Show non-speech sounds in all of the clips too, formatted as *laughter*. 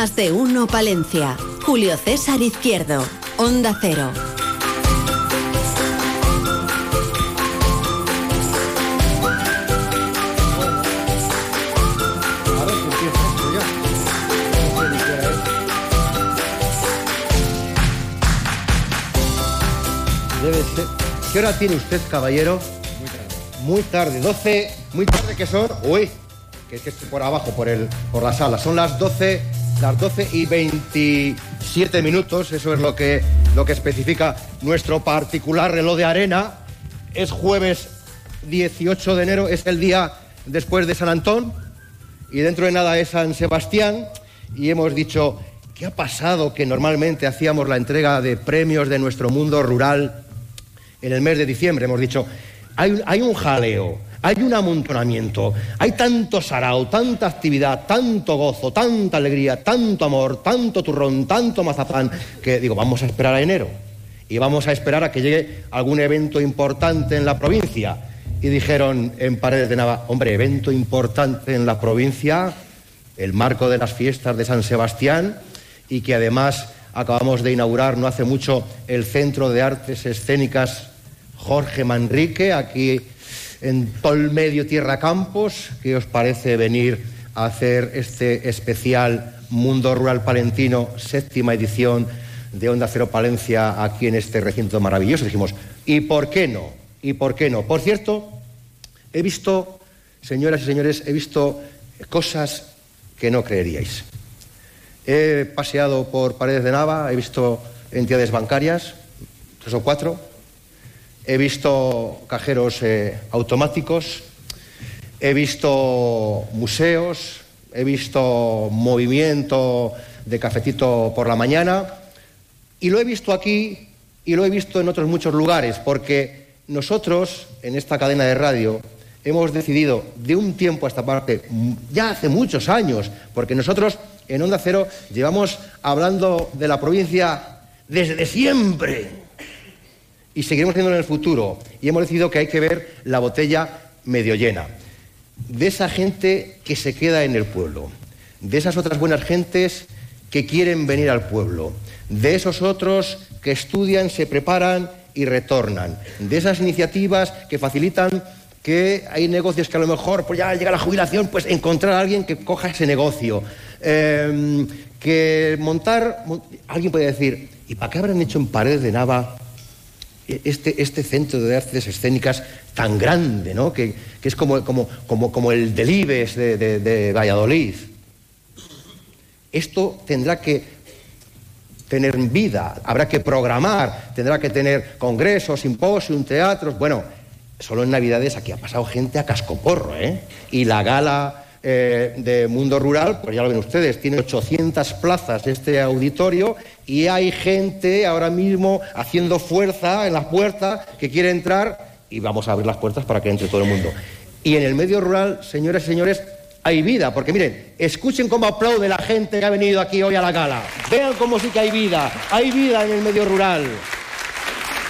Más de uno Palencia. Julio César Izquierdo. Onda Cero. Debe ser. ¿Qué hora tiene usted, caballero? Muy tarde. Muy tarde, 12. Muy tarde que son. Uy, que es por abajo, por, el, por la sala. Son las 12, las 12 y 27 minutos. Eso es lo que, lo que especifica nuestro particular reloj de arena. Es jueves 18 de enero, es el día después de San Antón. Y dentro de nada es San Sebastián. Y hemos dicho, ¿qué ha pasado? Que normalmente hacíamos la entrega de premios de nuestro mundo rural en el mes de diciembre. Hemos dicho, hay, hay un jaleo, hay un amontonamiento, hay tanto sarao, tanta actividad, tanto gozo, tanta alegría, tanto amor, tanto turrón, tanto mazapán, que digo, vamos a esperar a enero y vamos a esperar a que llegue algún evento importante en la provincia. Y dijeron en Paredes de Nava, hombre, evento importante en la provincia, el marco de las fiestas de San Sebastián y que además acabamos de inaugurar no hace mucho el Centro de Artes Escénicas Jorge Manrique, aquí en Tolmedio Tierra Campos. ¿Qué os parece venir a hacer este especial Mundo Rural Palentino, séptima edición de Onda Cero Palencia aquí en este recinto maravilloso? Dijimos, ¿y por qué no? ¿Y por qué no? Por cierto, he visto, señoras y señores, he visto cosas que no creeríais. He paseado por Paredes de Nava, he visto entidades bancarias, tres o cuatro, he visto cajeros eh, automáticos, he visto museos, he visto movimiento de cafetito por la mañana y lo he visto aquí y lo he visto en otros muchos lugares porque nosotros en esta cadena de radio hemos decidido de un tiempo a esta parte, ya hace muchos años, porque nosotros en Onda Cero llevamos hablando de la provincia desde siempre y seguiremos haciéndolo en el futuro. Y hemos decidido que hay que ver la botella medio llena. De esa gente que se queda en el pueblo, de esas otras buenas gentes que quieren venir al pueblo, de esos otros que estudian, se preparan y retornan, de esas iniciativas que facilitan que hay negocios que a lo mejor, pues ya llega la jubilación, pues encontrar a alguien que coja ese negocio. Eh, que montar, alguien puede decir, ¿y para qué habrán hecho en Paredes de Nava este, este centro de artes escénicas tan grande, ¿no? que, que es como, como, como, como, el Delibes de, de, de Valladolid? Esto tendrá que tener vida, habrá que programar, tendrá que tener congresos, simposios, teatros. Bueno, solo en Navidades aquí ha pasado gente a cascoporro, ¿eh? Y la gala eh, de Mundo Rural, pues ya lo ven ustedes, tiene 800 plazas este auditorio y hay gente ahora mismo haciendo fuerza en las puertas que quiere entrar y vamos a abrir las puertas para que entre todo el mundo. Y en el medio rural, señoras y señores, hay vida, porque miren, escuchen cómo aplaude la gente que ha venido aquí hoy a la gala. Vean cómo sí que hay vida, hay vida en el medio rural.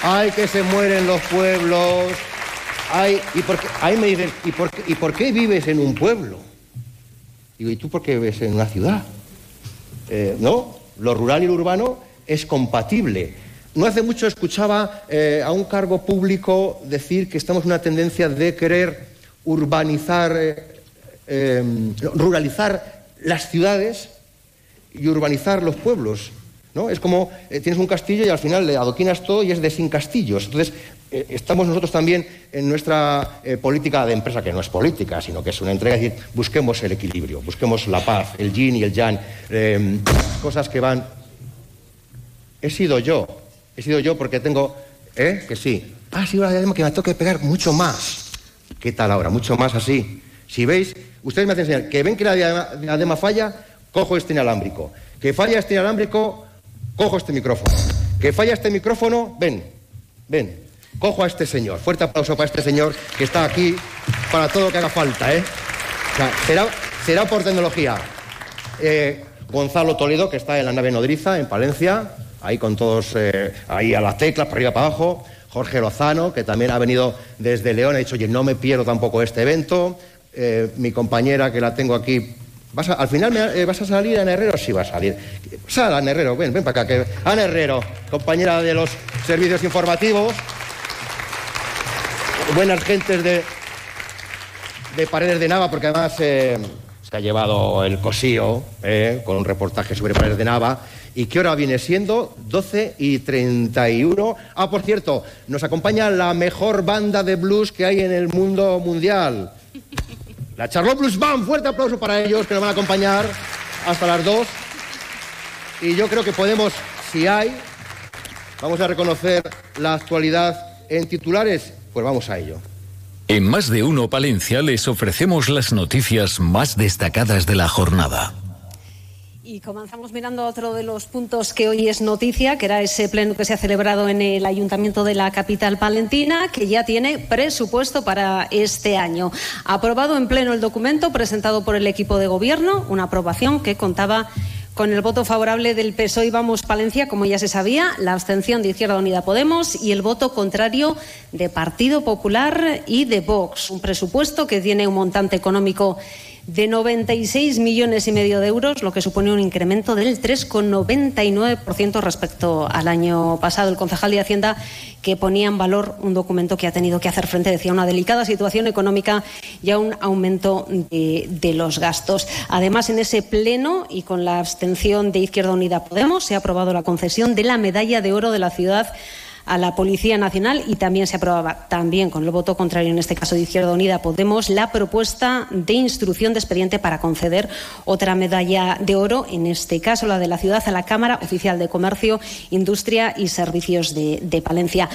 Ay, que se mueren los pueblos. Ay, y por ay, me dicen, ¿y ¿y por qué vives en un pueblo? Digo, ¿y tú por qué vives en una ciudad? Eh, no, lo rural y lo urbano es compatible. No hace mucho escuchaba eh, a un cargo público decir que estamos en una tendencia de querer urbanizar, eh, eh, ruralizar las ciudades y urbanizar los pueblos. ¿no? Es como tienes un castillo y al final le adoquinas todo y es de sin castillos. Entonces, eh, estamos nosotros también en nuestra eh, política de empresa, que no es política, sino que es una entrega, es decir, busquemos el equilibrio, busquemos la paz, el yin y el yang, eh, cosas que van... He sido yo, he sido yo porque tengo... ¿Eh? Que sí. Ah, sí, ahora que me toque pegar mucho más. ¿Qué tal ahora? Mucho más así. Si veis, ustedes me hacen señal que ven que la diadema falla cojo este inalámbrico. Que falla este inalámbrico, cojo este micrófono. Que falla este micrófono, ven, ven, cojo a este señor. Fuerte aplauso para este señor que está aquí para todo lo que haga falta, ¿eh? será, por tecnología. Eh, Gonzalo Toledo, que está en la nave nodriza, en Palencia, ahí con todos, eh, ahí a las teclas, para arriba, para abajo. Jorge Lozano, que también ha venido desde León, ha dicho, oye, no me pierdo tampoco este evento. Eh, mi compañera, que la tengo aquí, ¿vas al final me, vas a salir, Ana Herrero? Sí, va a salir. Sal, Ana Herrero, ven, ven para acá. Que, Ana Herrero, compañera de los servicios informativos. Buenas gentes de, de Paredes de Nava, porque además se ha llevado el cosío eh, con un reportaje sobre Paredes de Nava. ¿Y qué hora viene siendo? 12 y 31. Ah, por cierto, nos acompaña la mejor banda de blues que hay en el mundo mundial. La Charlotte Blues Band. Fuerte aplauso para ellos que nos van a acompañar hasta las 2. Y yo creo que podemos, si hay, vamos a reconocer la actualidad en titulares. Pues vamos a ello. En Más de Uno Palencia les ofrecemos las noticias más destacadas de la jornada. Y comenzamos mirando otro de los puntos que hoy es noticia, que era ese pleno que se ha celebrado en el Ayuntamiento de la capital palentina, que ya tiene presupuesto para este año. Aprobado en pleno el documento presentado por el equipo de gobierno, una aprobación que contaba con el voto favorable del PSOE Vamos Palencia, como ya se sabía, la abstención de Izquierda Unida Podemos y el voto contrario de Partido Popular y de Vox. Un presupuesto que tiene un montante económico de 96 millones y medio de euros, lo que supone un incremento del 3,99% respecto al año pasado. El concejal de Hacienda que ponía en valor un documento que ha tenido que hacer frente, decía, a una delicada situación económica y a un aumento de, de los gastos. Además, en ese pleno y con la abstención de Izquierda Unida Podemos, se ha aprobado la concesión de la medalla de oro de la ciudad a la Policía Nacional y también se aprobaba, también con el voto contrario, en este caso de Izquierda Unida Podemos, la propuesta de instrucción de expediente para conceder otra medalla de oro, en este caso la de la ciudad, a la Cámara Oficial de Comercio, Industria y Servicios de, de Palencia.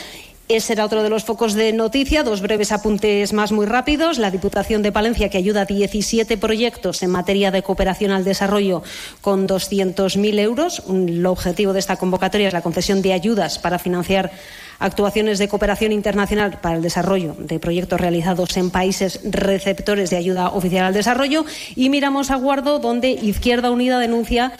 Ese era otro de los focos de noticia. Dos breves apuntes más muy rápidos. La Diputación de Palencia, que ayuda a 17 proyectos en materia de cooperación al desarrollo con 200.000 euros. El objetivo de esta convocatoria es la concesión de ayudas para financiar actuaciones de cooperación internacional para el desarrollo de proyectos realizados en países receptores de ayuda oficial al desarrollo. Y miramos a Guardo, donde Izquierda Unida denuncia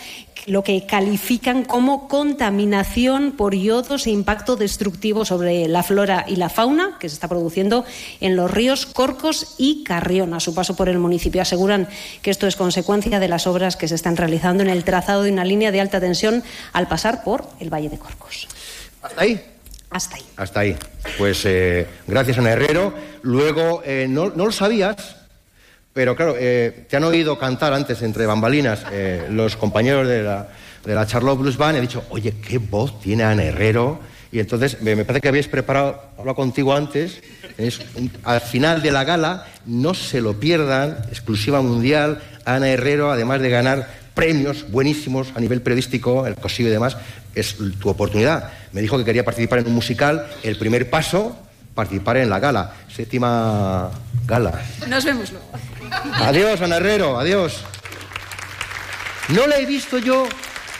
lo que califican como contaminación por yodos e impacto destructivo sobre la flora y la fauna que se está produciendo en los ríos Corcos y Carrión a su paso por el municipio. Aseguran que esto es consecuencia de las obras que se están realizando en el trazado de una línea de alta tensión al pasar por el Valle de Corcos. ¿Hasta ahí? Hasta ahí. Hasta ahí. Pues eh, gracias, Ana Herrero. Luego, eh, no, no lo sabías, pero claro, eh, te han oído cantar antes entre bambalinas eh, los compañeros de la, de la Charlotte Blues Band. He dicho, oye, qué voz tiene Ana Herrero. Y entonces me, parece que habéis preparado, hablado contigo antes, es al final de la gala, no se lo pierdan, exclusiva mundial, Ana Herrero, además de ganar premios buenísimos a nivel periodístico, el COSIO y demás, es tu oportunidad. Me dijo que quería participar en un musical, el primer paso, participar en la gala, séptima gala. Nos vemos luego. Adiós, Ana Herrero, adiós. No la he visto yo,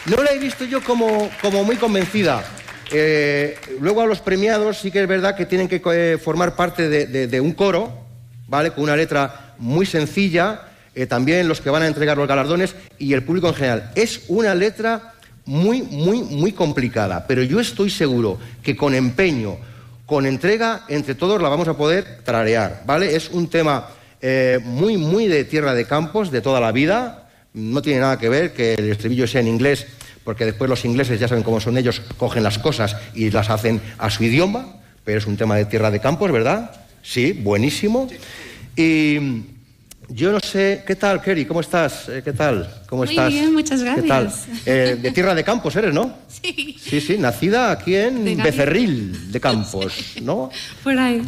no la he visto yo como, como muy convencida. Eh, luego a los premiados sí que es verdad que tienen que eh, formar parte de, de- de un coro, ¿vale? Con una letra muy sencilla. Eh, también los que van a entregar los galardones y el público en general. Es una letra muy, muy, muy complicada, pero yo estoy seguro que con empeño, con entrega, entre todos la vamos a poder trarear, ¿vale? Es un tema eh, muy, muy de tierra de campos, de toda la vida. No tiene nada que ver que el estribillo sea en inglés, porque después los ingleses ya saben cómo son ellos, cogen las cosas y las hacen a su idioma, pero es un tema de tierra de campos, ¿verdad? Sí, buenísimo. Y yo no sé, ¿qué tal, Kerry? ¿Cómo estás? Eh, ¿Qué tal? ¿Cómo Muy estás? bien, muchas ¿Qué tal? gracias. Eh, de tierra de campos eres, ¿no? *laughs* Sí, Sí, sí, nacida aquí en De. Becerril de Campos, ¿no? *laughs* por ahí.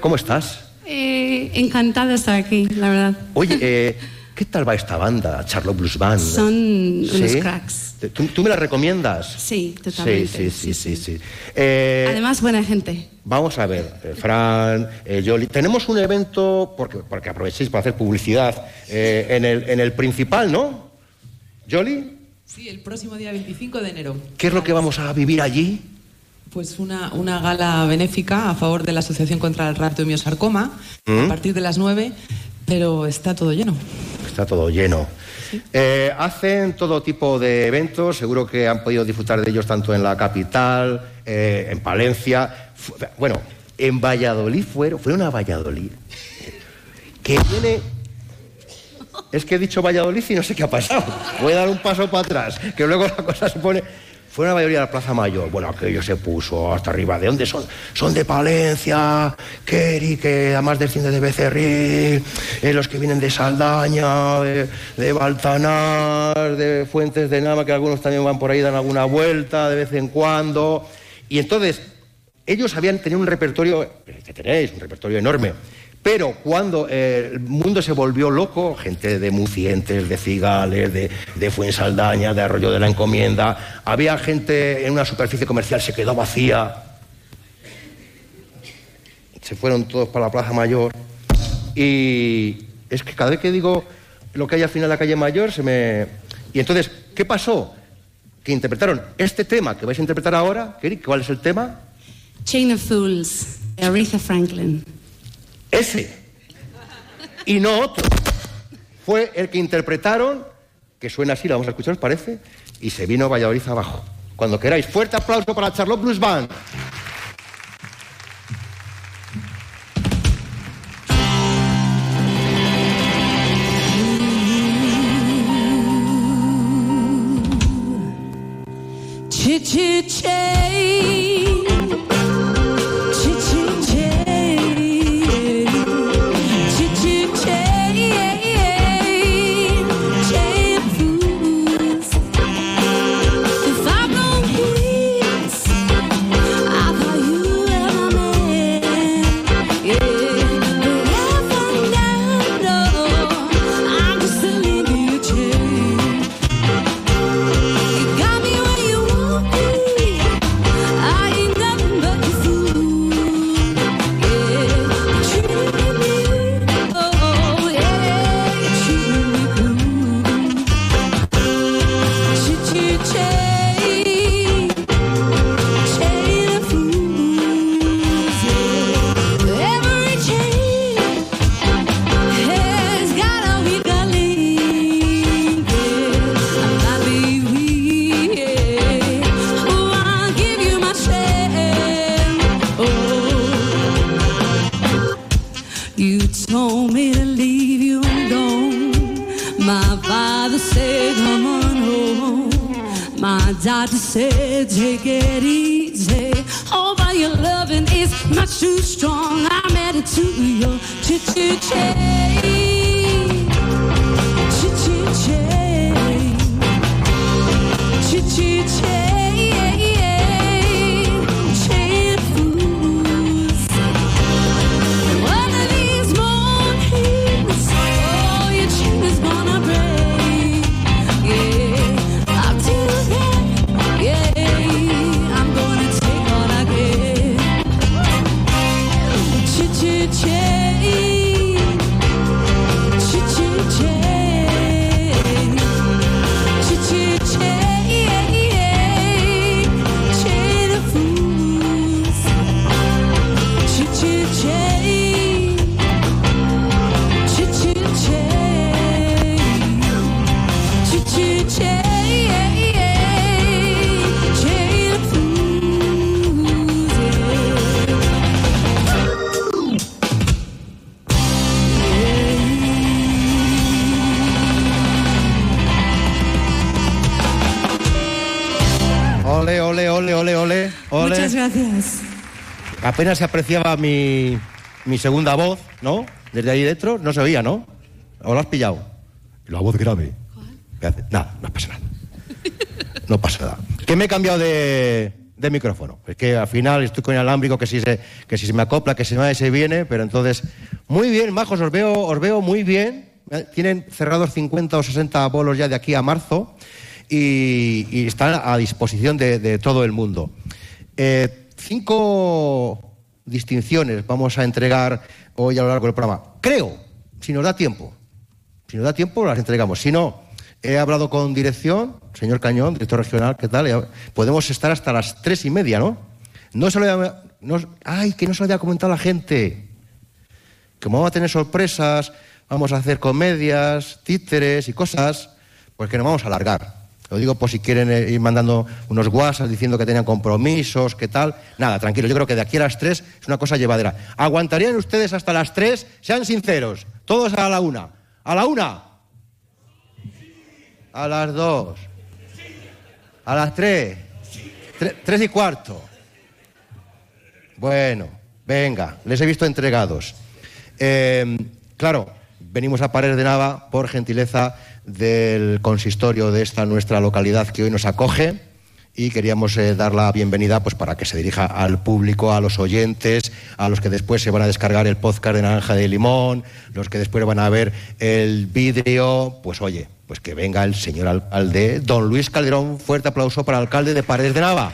¿Cómo estás? Eh, encantada de estar aquí, la verdad. Oye, eh, *laughs* ¿qué tal va esta banda, Charlotte Blues Band? Son unos ¿Sí? cracks. ¿Tú, tú me la recomiendas? Sí, totalmente. Sí, sí, sí, sí. sí. Eh, Además, buena gente. Vamos a ver, eh, Fran, eh, Yoli. Tenemos un evento, porque, porque aprovechéis para hacer publicidad, eh, en, el, en el principal, ¿no? ¿Jolly? Sí, el próximo día 25 de enero. ¿Qué es lo que vamos a vivir allí? Pues una, una gala benéfica a favor de la Asociación contra el Rapto y Miosarcoma ¿Mm? a partir de las 9, pero está todo lleno. Está todo lleno. Eh, hacen todo tipo de eventos, seguro que han podido disfrutar de ellos tanto en la capital, eh, en Palencia. Bueno, en Valladolid fueron, fueron a Valladolid. Que viene. Es que he dicho Valladolid y no sé qué ha pasado. Voy a dar un paso para atrás, que luego la cosa se pone. Fueron a Valladolid a la Plaza Mayor. Bueno, aquello se puso hasta arriba. ¿De dónde son? Son de Palencia, Keri, que además desciende de Becerril, eh, los que vienen de Saldaña, de, de Baltanar, de Fuentes de Nama, que algunos también van por ahí, dan alguna vuelta de vez en cuando. Y entonces, ellos habían tenido un repertorio, que tenéis, un repertorio enorme. Pero cuando eh, el mundo se volvió loco, gente de Mucientes, de Cigales, de, de Fuensaldaña, de Arroyo de la Encomienda, había gente en una superficie comercial, se quedó vacía. Se fueron todos para la Plaza Mayor. Y es que cada vez que digo lo que hay al final de la calle Mayor, se me. Y entonces, ¿qué pasó? Que interpretaron este tema que vais a interpretar ahora. ¿Cuál es el tema? Chain of Fools, de Aretha Franklin. Ese. Y no otro. Fue el que interpretaron, que suena así, la vamos a escuchar, ¿os parece? Y se vino Valladolid abajo. Cuando queráis, fuerte aplauso para Charlotte Blues Band. Chit-chit-chain. Apenas se apreciaba mi, mi segunda voz, ¿no? Desde ahí dentro no se oía, ¿no? ¿O lo has pillado? La voz grave. ¿Qué hace? Nada, no pasa nada. No pasa nada. Que me he cambiado de, de micrófono. Es que al final estoy con inalámbrico, que si se, que si se me acopla, que si no se viene, pero entonces. Muy bien, majos, os veo, os veo muy bien. Eh, Tienen cerrados 50 o 60 bolos ya de aquí a marzo y, y están a disposición de, de todo el mundo. Eh, cinco distinciones vamos a entregar hoy a lo largo del programa. Creo, si nos da tiempo. Si nos da tiempo, las entregamos. Si no, He hablado con dirección, señor Cañón, director regional, ¿qué tal? Podemos estar hasta las tres y media, ¿no? No se lo había, no- ay, que no se lo había comentado la gente. Como vamos a tener sorpresas, vamos a hacer comedias, títeres y cosas, pues que nos vamos a alargar. Lo digo por si quieren eh, ir mandando unos WhatsApp diciendo que tenían compromisos, qué tal. Nada, tranquilo, yo creo que de aquí a las tres es una cosa llevadera. ¿Aguantarían ustedes hasta las tres? Sean sinceros, todos a la una. ¿A la una? A las dos. A las tres. Tre- tres y cuarto. Bueno, venga, les he visto entregados. Eh, claro, venimos a Paredes de Nava por gentileza del consistorio de esta nuestra localidad que hoy nos acoge y queríamos eh, dar la bienvenida pues para que se dirija al público, a los oyentes, a los que después se van a descargar el podcast de Naranja de Limón, los que después van a ver el vídeo, pues oye, pues que venga el señor alcalde, don Luis Calderón, fuerte aplauso para el alcalde de Paredes de Nava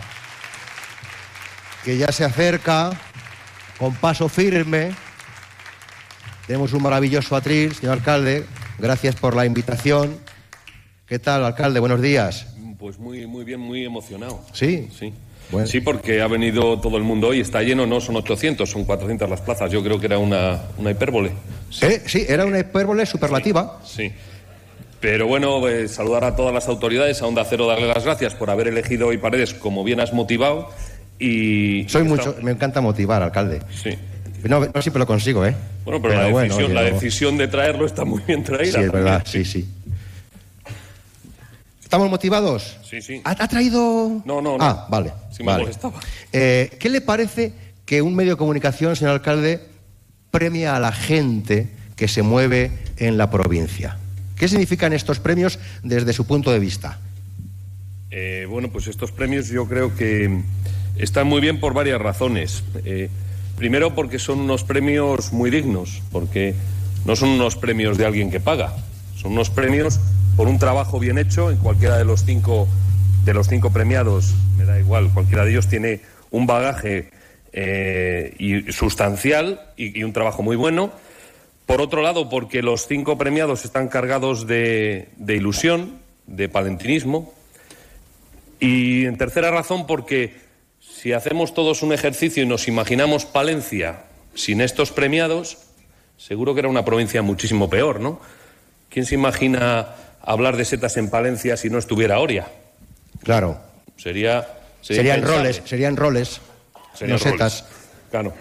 que ya se acerca con paso firme. Tenemos un maravilloso atril, señor alcalde. Gracias por la invitación. ¿Qué tal, alcalde? Buenos días. Pues muy, muy bien, muy emocionado. ¿Sí? Sí. Bueno. Sí, porque ha venido todo el mundo hoy, está lleno, no son 800, son 400 las plazas. Yo creo que era una, una hipérbole. Eh, sí, era una hipérbole superlativa. Sí. Pero bueno, eh, saludar a todas las autoridades, a Onda Cero darle las gracias por haber elegido hoy Paredes como bien has motivado. Y. Soy mucho, me encanta motivar, alcalde. Sí. No, no siempre lo consigo, ¿eh? Bueno, pero, la, decisión, la de traerlo está muy bien traída. Sí, es verdad, sí, sí. ¿Estamos motivados? Sí, sí. ¿Ha, ha traído...? No, no, no. Ah, vale. Sí me vale. molestaba. Eh, ¿Qué le parece que un medio de comunicación, señor alcalde, premia a la gente que se mueve en la provincia? ¿Qué significan estos premios desde su punto de vista? Eh, bueno, pues estos premios yo creo que están muy bien por varias razones. Eh, primero porque son unos premios muy dignos, porque no son unos premios de alguien que paga, son unos premios por un trabajo bien hecho en cualquiera de los cinco de los cinco premiados, me da igual, cualquiera de ellos tiene un bagaje eh, y sustancial y, un trabajo muy bueno. Por otro lado, porque los cinco premiados están cargados de ilusión, de palentinismo, y en tercera razón, porque si hacemos todos un ejercicio y nos imaginamos Palencia sin estos premiados, seguro que era una provincia muchísimo peor, ¿no? ¿Quién se imagina hablar de setas en Palencia si no estuviera Oria? Claro. Sería. Serían roles, serían roles, Serían no setas. Claro.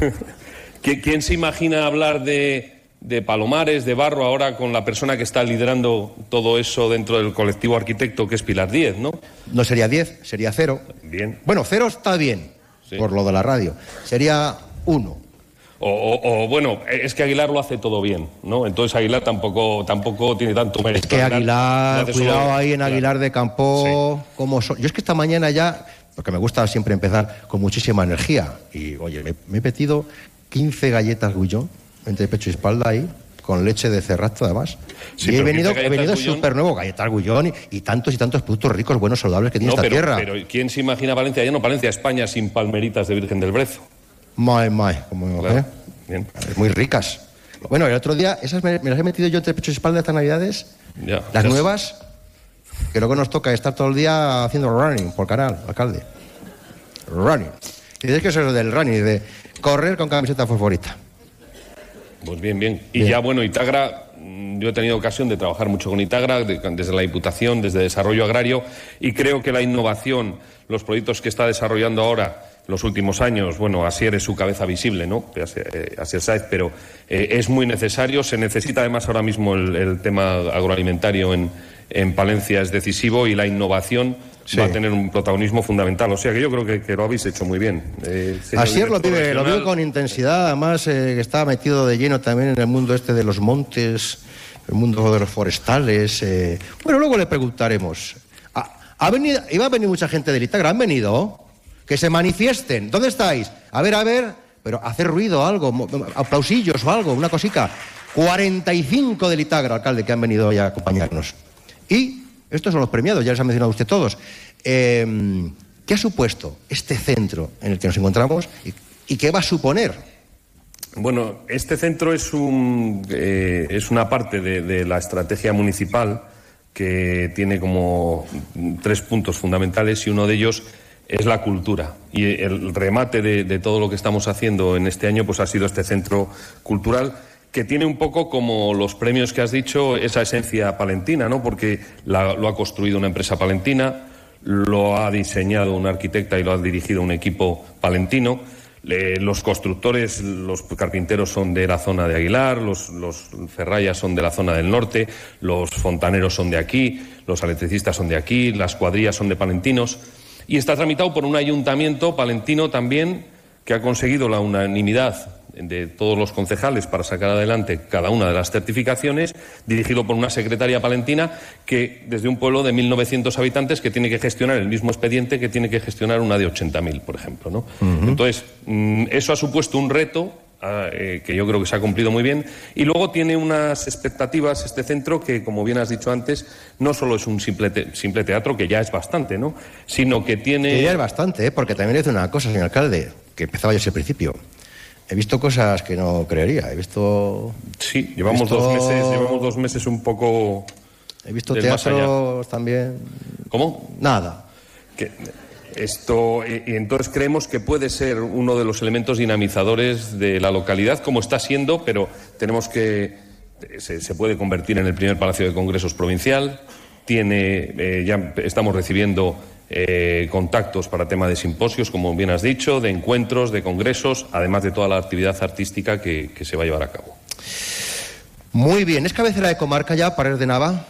*laughs* ¿Qui- ¿Quién se imagina hablar de, de Palomares, de Barro, ahora con la persona que está liderando todo eso dentro del colectivo arquitecto, que es Pilar Díez, ¿no? No sería 10, sería cero. Bien. Bueno, cero está bien, Sí. por lo de la radio. Sería uno. O, o- o, bueno, es que Aguilar lo hace todo bien, ¿no? Entonces Aguilar tampoco, tampoco tiene tanto mérito. Que Aguilar, cuidado ahí en. Aguilar de Campo, como so- Yo es que esta mañana ya, porque me gusta siempre empezar con muchísima energía, y oye, me, me he metido 15 galletas Gullón entre pecho y espalda ahí, con leche de cerrato además. Sí, y he venido, 15 he venido súper nuevo, galletas Gullón y, y tantos y tantos productos ricos, buenos, saludables que tiene No, esta pero, tierra. pero ¿quién se imagina Valencia? Ya no Valencia, España sin palmeritas de Virgen del Brezo. Como, Claro. ¿eh? Bien. Muy ricas. Bueno, el otro día, esas me, me las he metido yo entre pecho y espalda estas navidades. Ya, Las ya nuevas, que luego nos toca estar todo el día haciendo running por canal, alcalde. Running. Y dices que eso es del running, de correr con camiseta fosforita. Pues bien, bien. Y Bien. ya, bueno, Itagra, mm, yo he tenido ocasión de trabajar mucho con Itagra, de- desde la Diputación, desde Desarrollo Agrario, y creo que la innovación, los proyectos que está desarrollando ahora, los últimos años, bueno, Asier es su cabeza visible, ¿no? Asier, eh, Asier Sáez, pero eh, es muy necesario, se necesita además ahora mismo el, el tema agroalimentario en, en Palencia es decisivo y la innovación Sí. va a tener un protagonismo fundamental. O sea que yo creo que, que lo habéis hecho muy bien. Eh, Así es, lo lo regional. con intensidad, además eh, que está metido de lleno también en el mundo este de los montes, el mundo de los forestales. eh. Bueno, luego le preguntaremos. ¿Ha, ha venido, iba a venir mucha gente del Itagra, ¿han venido? Que se manifiesten. ¿Dónde estáis? A ver, a ver, pero hacer ruido, algo, aplausillos o algo, una cosica. 45 del Itagra, alcalde, que han venido hoy a acompañarnos. Y estos son los premiados, ya les ha mencionado usted todos. Eh, ¿Qué ha supuesto este centro en el que nos encontramos y, qué va a suponer? Bueno, este centro es, un, eh, es una parte de, de la estrategia municipal que tiene como tres puntos fundamentales y uno de ellos es la cultura. Y el remate de, de todo lo que estamos haciendo en este año pues ha sido este centro cultural que tiene un poco como los premios que has dicho, esa esencia palentina, ¿no? Porque la- lo ha construido una empresa palentina, lo ha diseñado una arquitecta y lo ha dirigido un equipo palentino. Le- los constructores, los carpinteros son de la zona de Aguilar, los, los ferrayas son de la zona del norte, los fontaneros son de aquí, los electricistas son de aquí, las cuadrillas son de palentinos. Y está tramitado por un ayuntamiento palentino también que ha conseguido la unanimidad de todos los concejales para sacar adelante cada una de las certificaciones, dirigido por una secretaria palentina que, desde un pueblo de 1.900 habitantes, que tiene que gestionar el mismo expediente que tiene que gestionar una de 80.000, por ejemplo. ¿no? Entonces, mm, eso ha supuesto un reto ah, eh, que yo creo que se ha cumplido muy bien. Y luego tiene unas expectativas este centro que, como bien has dicho antes, no solo es un simple, te- simple teatro, que ya es bastante, ¿no? sino que tiene... Que ya es bastante, ¿eh? porque también dice una cosa, señor alcalde, que empezaba yo ese principio. He visto cosas que no creería. He visto. Sí, llevamos visto- dos meses, llevamos dos meses un poco. He visto teatros también. ¿Cómo? Nada. Que esto y, y entonces creemos que puede ser uno de los elementos dinamizadores de la localidad, como está siendo, pero tenemos que se, se puede convertir en el primer palacio de congresos provincial. Tiene, eh, ya estamos recibiendo eh, contactos para tema de simposios, como bien has dicho, de encuentros, de congresos, además de toda la actividad artística que, que se va a llevar a cabo. Muy bien. ¿Es cabecera de comarca ya, Paredes de Nava?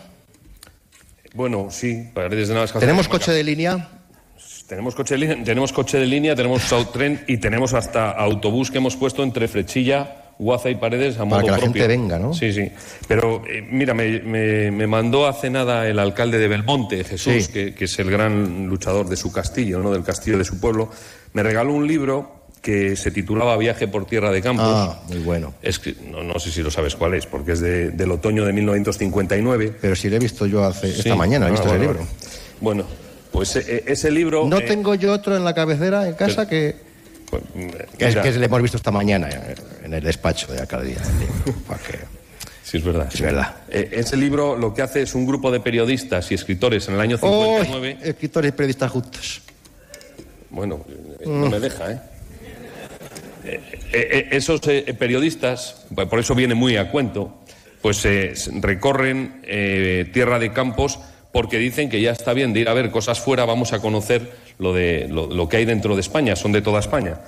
Bueno, sí, Paredes de Nava es ¿Tenemos coche de línea? Tenemos coche de línea, tenemos coche de línea, tenemos tren y tenemos hasta autobús que hemos puesto entre Frechilla, Guaza y Paredes a modo que la propio. gente venga, ¿no? Sí, sí. Pero eh, mira, me, me- me mandó hace nada el alcalde de Belmonte, Jesús, Sí. que, que es el gran luchador de su castillo, ¿no? Del castillo de su pueblo. Me regaló un libro que se titulaba Viaje por tierra de campos. Ah, muy bueno. Es que, no, no sé si lo sabes cuál es, porque es de- del otoño de 1959. Pero si lo he visto yo hace, esta mañana, he Ah, visto vale, ese libro. Bueno, pues eh, ese libro. No eh, tengo yo otro en la cabecera en casa que, pues, que es que le hemos visto esta mañana eh, en el despacho de alcaldía. el libro, *laughs* porque Sí, es verdad. es verdad. Eh, ese libro lo que hace es un grupo de periodistas y escritores en el año 59. ¡Oh! Escritores y periodistas juntos. Bueno, eh, no me deja, ¿eh? Eh, esos periodistas, pues, por eso viene muy a cuento, pues recorren tierra de campos porque dicen que ya está bien de ir a ver cosas fuera, vamos a conocer lo, de, lo, lo que hay dentro de España, son de toda España.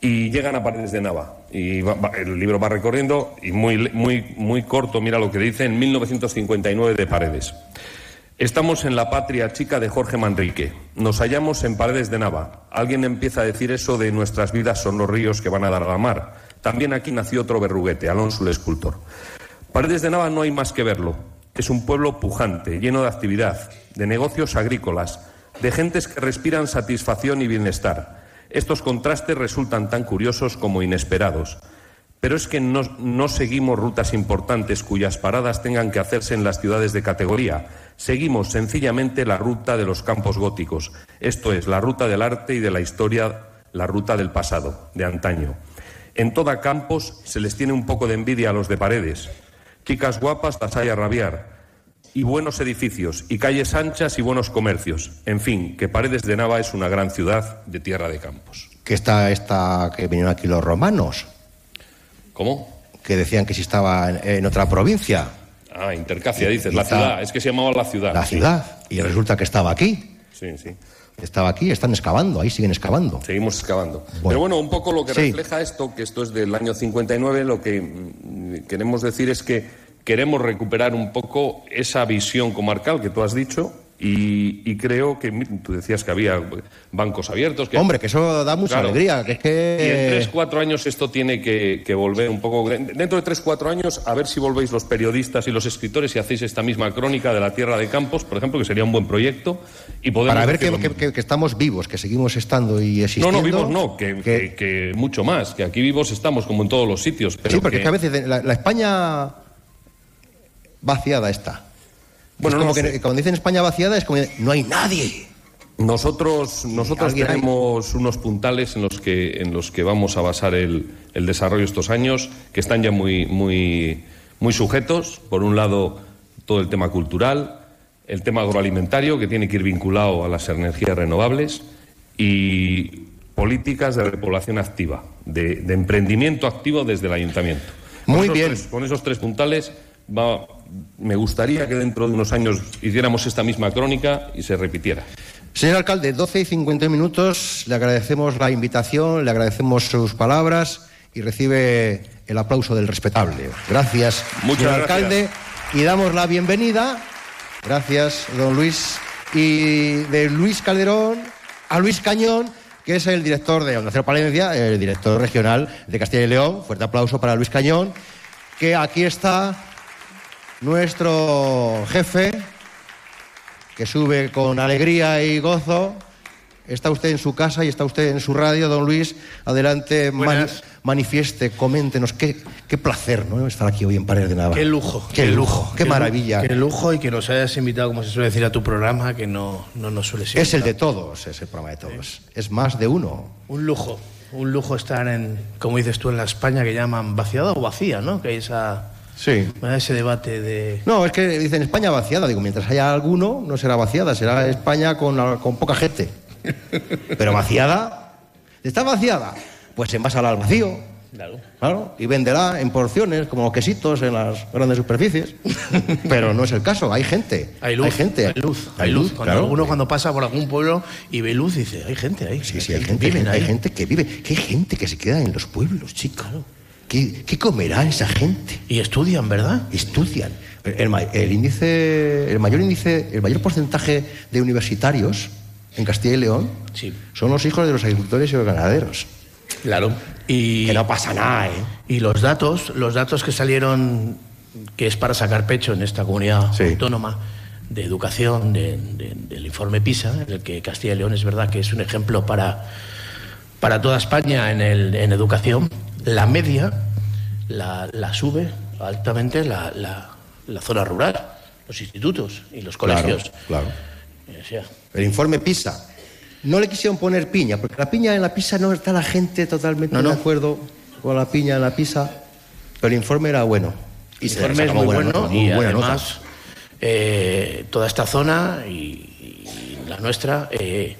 Y llegan a Paredes de Nava. Y el libro va recorriendo y muy, muy, muy corto, mira lo que dice en 1959 de Paredes. Estamos en la patria chica de Jorge Manrique. Nos hallamos en Paredes de Nava. Alguien empieza a decir eso de nuestras vidas son los ríos que van a dar a la mar. También aquí nació otro berruguete, Alonso el escultor. Paredes de Nava no hay más que verlo. Es un pueblo pujante, lleno de actividad, de negocios agrícolas, de gentes que respiran satisfacción y bienestar. Estos contrastes resultan tan curiosos como inesperados. Pero es que no, no seguimos rutas importantes cuyas paradas tengan que hacerse en las ciudades de categoría. Seguimos sencillamente la ruta de los campos góticos, esto es, la ruta del arte y de la historia, la ruta del pasado, de antaño. En toda Campos se les tiene un poco de envidia a los de paredes. Chicas guapas las hay a rabiar. Y buenos edificios, y calles anchas y buenos comercios. En fin, que Paredes de Nava es una gran ciudad de tierra de campos. Que está esta que vinieron aquí los romanos, ¿Cómo? que decían que si estaba en, en otra provincia, Ah, Intercacia, dices, la ciudad. Es que se llamaba la ciudad. la sí. ciudad, y resulta que estaba aquí. Sí, sí. Estaba aquí, están excavando, ahí siguen excavando. Seguimos excavando. Bueno. Pero bueno, un poco lo que Sí. refleja esto, que esto es del año 59, lo que mm, queremos decir es que queremos recuperar un poco esa visión comarcal que tú has dicho y, y creo que tú decías que había bancos abiertos. Que, Hombre, que eso da mucha Claro. alegría, que es Y en que... tres, cuatro años esto tiene que, que volver un poco. Dentro de tres, cuatro años, a ver si volvéis los periodistas y los escritores y hacéis esta misma crónica de la Tierra de Campos, por ejemplo, que sería un buen proyecto. Y Para ver que, que- que- que estamos vivos, que seguimos estando y No, existiendo. no, vivos no, que, que- que- que mucho más, que aquí vivos estamos como en todos los sitios. Pero sí, porque que- es que a veces la, la España vaciada está. Bueno, es como no que sé. cuando dicen España vaciada es como no hay nadie. Nosotros, nosotros tenemos unos puntales en los que, en los que vamos a basar el, el desarrollo estos años, que están ya muy, muy, muy sujetos. Por un lado, todo el tema cultural, el tema agroalimentario, que tiene que ir vinculado a las energías renovables, y políticas de repoblación activa, de, de emprendimiento activo desde el ayuntamiento. Muy bien. tres- con esos tres puntales va- me gustaría que dentro de unos años hiciéramos esta misma crónica y se repitiera. Señor alcalde, 12 y 50 minutos. Le agradecemos la invitación, le agradecemos sus palabras y recibe el aplauso del respetable. Gracias, Muchas señor gracias. alcalde. Y damos la bienvenida, gracias, don Luis, y de Luis Calderón a Luis Cañón, que es el director de Onda Cero Palencia, el director regional de Castilla y León. Fuerte aplauso para Luis Cañón, que aquí está nuestro jefe, que sube con alegría y gozo. Está usted en su casa y está usted en su radio, don Luis. Adelante, mani- manifieste, coméntenos. Qué, qué placer ¿no? estar aquí hoy en Paredes de Nava. Qué lujo. Qué, lujo, qué, maravilla. Qué lujo y que nos hayas invitado, como se suele decir, a tu programa, que no, no nos suele ser. es el de todos, es el programa de todos. Es más de uno. Un lujo. Un lujo estar en, como dices tú, en la España que llaman vaciada o vacía, ¿no? Que hay esa, Sí. ese debate de... No, es que dicen España vaciada. Digo, mientras haya alguno, no será vaciada, será España con, con poca gente. Pero vaciada, ¿está vaciada? Pues envásala al vacío. Claro. Claro, y véndela en porciones, como los quesitos en las grandes superficies. *laughs* Pero no es el caso, hay gente. Hay luz, gente. hay luz, hay luz. Cuando claro. uno cuando pasa por algún pueblo y ve luz dice, hay gente ahí. Sí, sí, hay gente, Viven hay ahí. gente que vive. Que hay gente que se queda en los pueblos, chicos. ¿Qué, qué comerá esa gente? Y estudian, ¿verdad? Estudian. El, índice, el mayor índice, el mayor porcentaje de universitarios en Castilla y León Sí. son los hijos de los agricultores y los ganaderos. Claro. Y, Que no pasa nada, ¿eh? y los datos, los datos que salieron, que es para sacar pecho en esta comunidad Sí. autónoma de educación, de- de- del informe PISA, en el que Castilla y León es verdad que es un ejemplo para, para toda España en, el, en educación, la media la, la sube altamente la, la- la zona rural, los institutos y los colegios. Claro, claro. O sea, El informe PISA. No le quisieron poner piña, porque la piña en la PISA no está la gente totalmente No, no. de acuerdo con la piña en la PISA, pero el informe era bueno. Y se informe es muy bueno nota, muy y buena nota. además eh, toda esta zona y, y la nuestra eh,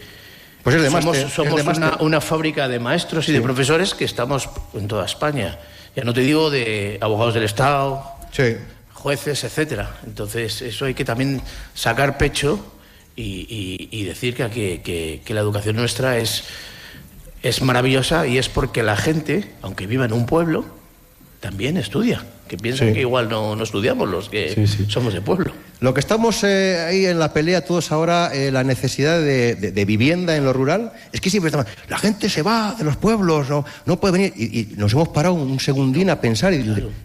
Pues es de somos, máster, es somos de una, máster. una fábrica de maestros y de profesores que estamos en toda España. Ya no te digo de abogados del Estado, Sí. jueces, etcétera. Entonces eso hay que también sacar pecho y, y- y decir que, que- que- que la educación nuestra es es maravillosa y es porque la gente, aunque viva en un pueblo, también estudia. Que piensan Sí. que igual no, no estudiamos los que somos de pueblo. Lo que estamos eh, ahí en la pelea todos ahora, eh, la necesidad de, de- de vivienda en lo rural, es que siempre estamos, la gente se va de los pueblos, no, no puede venir. Y, y nos hemos parado un segundín a pensar y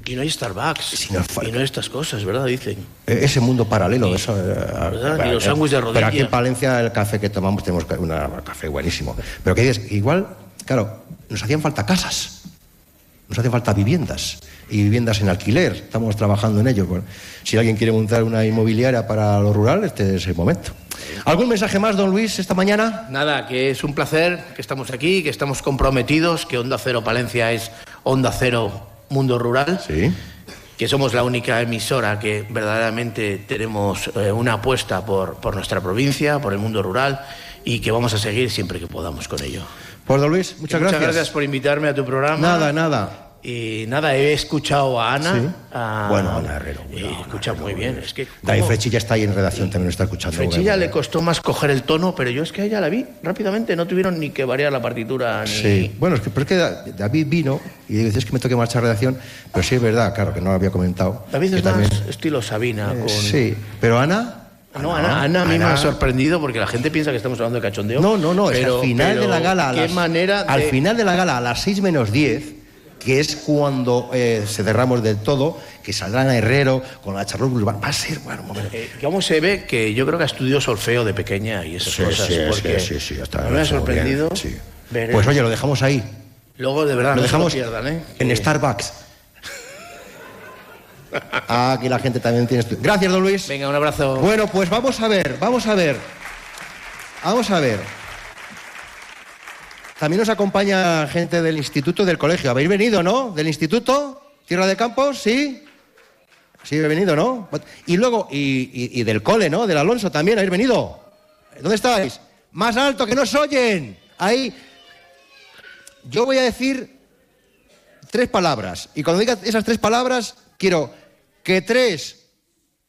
Y no hay Starbucks. Sí, no, y no hay estas cosas, ¿verdad? Dicen. Eh, ese mundo paralelo. eso, eh, ¿Verdad? Ni eh, los sándwiches de Pero aquí rodilla. en Palencia el café que tomamos tenemos un café buenísimo. Pero que dices, igual, claro, nos hacían falta casas, nos hacen falta viviendas y viviendas en alquiler. Estamos trabajando en ello. Bueno, si alguien quiere montar una inmobiliaria para lo rural, este es el momento. ¿Algún mensaje más, don Luis, esta mañana? Nada, que es un placer que estamos aquí, que estamos comprometidos, que Onda Cero Palencia es Onda Cero Mundo Rural. Sí. que somos la única emisora que verdaderamente tenemos eh, una apuesta por, por nuestra provincia, por el mundo rural y que vamos a seguir siempre que podamos con ello. Pues, don Luis, muchas Muchas gracias. gracias por invitarme a tu programa. Nada, nada. Y nada, he escuchado a Ana. Sí. a- Bueno, Ana Herrero, y Ana escucha muy bien. Es que David cómo- Frechilla está ahí en redacción, también lo está escuchando. Frechilla Bueno, le costó más coger el tono, pero yo es que a ella la vi rápidamente, no tuvieron ni que variar la partitura. Ni... Sí, bueno, es que, pero es que Da- David vino y dices que me toque marchar redacción, pero sí es verdad, claro, que no lo había comentado. David es también- más estilo Sabina. Eh, con... Sí, pero Ana. No, Ana, Ana a mí me ha sorprendido porque la gente piensa que estamos hablando de cachondeo. No, no, no, es pero- al final pero de la gala. a ¿Qué las- manera de... Al final de la gala, a las 6 menos 10, que es cuando eh, se cerramos del todo, que saldrán a Herrero con la charla va, a ser, bueno, un momento. Eh, ¿Cómo se ve que yo creo que estudió solfeo de pequeña y esas Sí, cosas? sí, porque sí, sí, sí, está- me ha sorprendido. sí. Pues oye, lo dejamos ahí. Luego, de verdad, lo no dejamos se lo pierdan, ¿eh? en Starbucks. Ah, Aquí la gente también tiene. Gracias, don Luis. Venga, un abrazo. Bueno, pues vamos a ver, vamos a ver. Vamos a ver. También nos acompaña gente del instituto y del colegio. ¿Habéis venido, no? ¿Del instituto? ¿Tierra de Campos? ¿Sí? Sí, he venido, ¿no? Y luego, y, y- y del cole, ¿no? Del Alonso también, habéis venido. ¿Dónde estáis? Más alto, que no os oyen. Ahí. Yo voy a decir tres palabras. Y cuando diga esas tres palabras, quiero que tres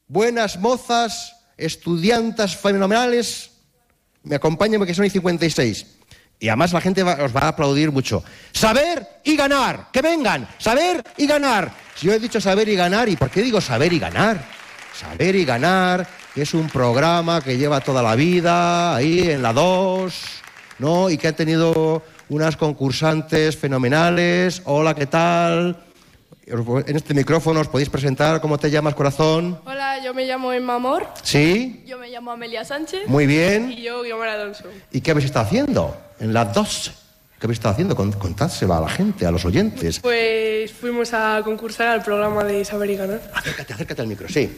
buenas mozas, estudiantas fenomenales, me acompañen porque son y 56. Y además la gente os va a aplaudir mucho. Saber y ganar. Que vengan. Saber y ganar. Si yo he dicho saber y ganar, ¿y por qué digo saber y ganar? Saber y ganar, que es un programa que lleva toda la vida ahí en la 2, ¿no? Y que ha tenido unas concursantes fenomenales. Hola, ¿qué tal? En este micrófono os podéis presentar. ¿Cómo te llamas, corazón? Hola, yo me llamo Emma Amor. ¿Sí? Yo me llamo Amelia Sánchez. Muy bien. Y yo, Guillermo Alonso. ¿Y qué habéis estado haciendo en las dos? ¿Qué habéis estado haciendo? Con- Contádselo a la gente, a los oyentes. Pues fuimos a concursar al programa de Saber y Ganar. Acércate, acércate al micro, sí.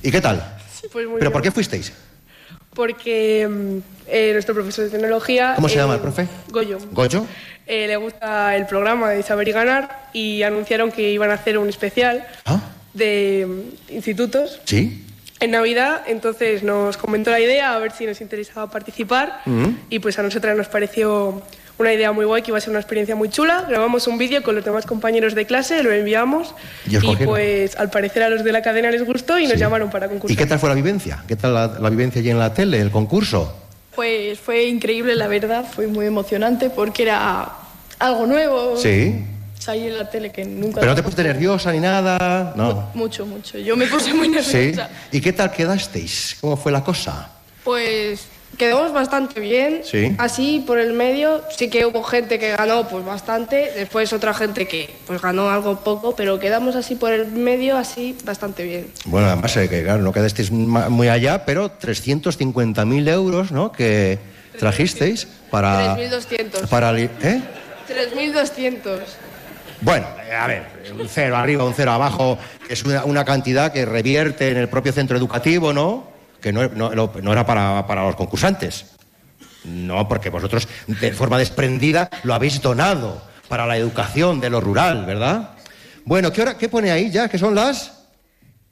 ¿Y qué tal? Pues muy ¿Pero bien. por qué fuisteis? Porque mm, eh, nuestro profesor de tecnología. ¿Cómo se eh, llama el profe? Goyo. ¿Goyo? Eh, le gusta el programa de Saber y Ganar y anunciaron que iban a hacer un especial ¿Ah? de mm, institutos ¿Sí? en Navidad. Entonces nos comentó la idea a ver si nos interesaba participar. Mm. Y pues a nosotras nos pareció una idea muy guay, que iba a ser una experiencia muy chula. Grabamos un vídeo con los demás compañeros de clase, lo enviamos ¿Y cogieron? pues al parecer a los de la cadena les gustó y nos Sí. llamaron para ¿Y concursar. qué tal fue la vivencia? ¿Qué tal la, la vivencia allí en la tele, el concurso? Pues fue increíble, la verdad, fue muy emocionante porque era algo nuevo. Sí. Salir en la tele que nunca... ¿Pero no te pusiste nerviosa ni nada? No. Mucho, mucho. Yo me puse muy ¿Sí? nerviosa. ¿Y qué tal quedasteis? ¿Cómo fue la cosa? Pues quedamos bastante bien. Sí. Así por el medio sí que hubo gente que ganó pues bastante, después otra gente que pues ganó algo poco, pero quedamos así por el medio así bastante bien. Bueno, además, eh, que claro, no quedasteis muy allá, pero 350.000 euros, ¿no? Que trajisteis para... 3.200. Para... ¿Eh? 3.200. Bueno, a ver, un cero arriba, un cero abajo, es una, una cantidad que revierte en el propio centro educativo, ¿no? Que no, no- no- era para, para los concursantes. No, porque vosotros de forma desprendida lo habéis donado para la educación de lo rural, ¿verdad? Bueno, ¿qué, hora, qué pone ahí ya? ¿Qué son las?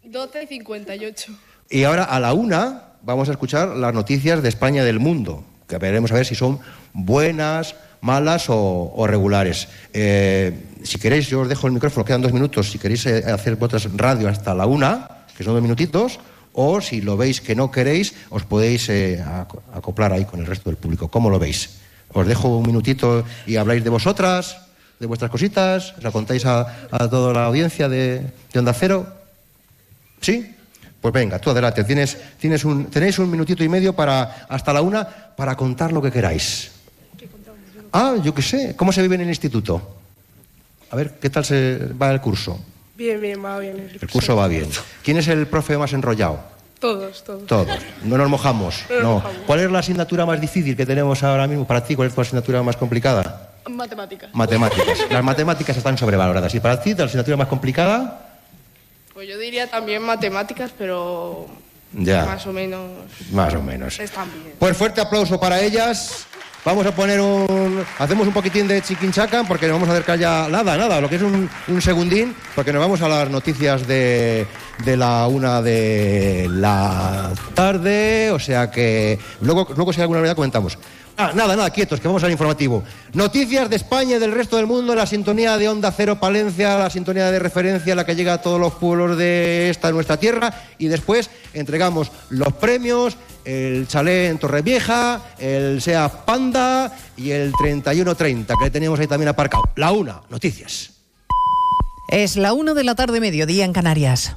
12.58. Y ahora a la una vamos a escuchar las noticias de España y del mundo, que veremos a ver si son buenas, malas o, o regulares. Eh, si queréis, yo os dejo el micrófono, quedan dos minutos, si queréis eh, hacer vuestras radio hasta la una, que son dos minutitos, o si lo veis que no queréis, os podéis eh, aco- acoplar ahí con el resto del público. ¿Cómo lo veis? Os dejo un minutito y habláis de vosotras, de vuestras cositas, la contáis a, a toda la audiencia de, de Onda Cero. ¿Sí? Pues venga, tú adelante. Tienes, tienes un, tenéis un minutito y medio para, hasta la una para contar lo que queráis. Ah, yo qué sé. ¿Cómo se vive en el instituto? A ver, ¿qué tal se va el curso? Bien, bien, va bien. El curso va bien. ¿Quién es el profe más enrollado? Todos, todos. Todos. No nos mojamos. No nos No. mojamos. ¿Cuál es la asignatura más difícil que tenemos ahora mismo para ti? ¿Cuál es tu asignatura más complicada? Matemáticas. Matemáticas. Las matemáticas están sobrevaloradas. ¿Y para ti, la asignatura más complicada? Pues yo diría también matemáticas, pero Ya. más o menos Más o menos. están bien. Pues fuerte aplauso para ellas. Vamos a poner un. Hacemos un poquitín de chiquinchacan porque nos vamos a acercar ya. Nada, nada, lo que es un, un segundín, porque nos vamos a las noticias de, de la una de la tarde. O sea que. Luego, luego si hay alguna novedad comentamos. Ah, nada, nada, quietos, que vamos al informativo. Noticias de España y del resto del mundo, la sintonía de Onda Cero Palencia, la sintonía de referencia, la que llega a todos los pueblos de esta nuestra tierra. Y después entregamos los premios, el chalet en Torrevieja, el SEA Panda y el 3130, que le teníamos ahí también aparcado. La una, noticias. Es la 1 de la tarde, mediodía en Canarias.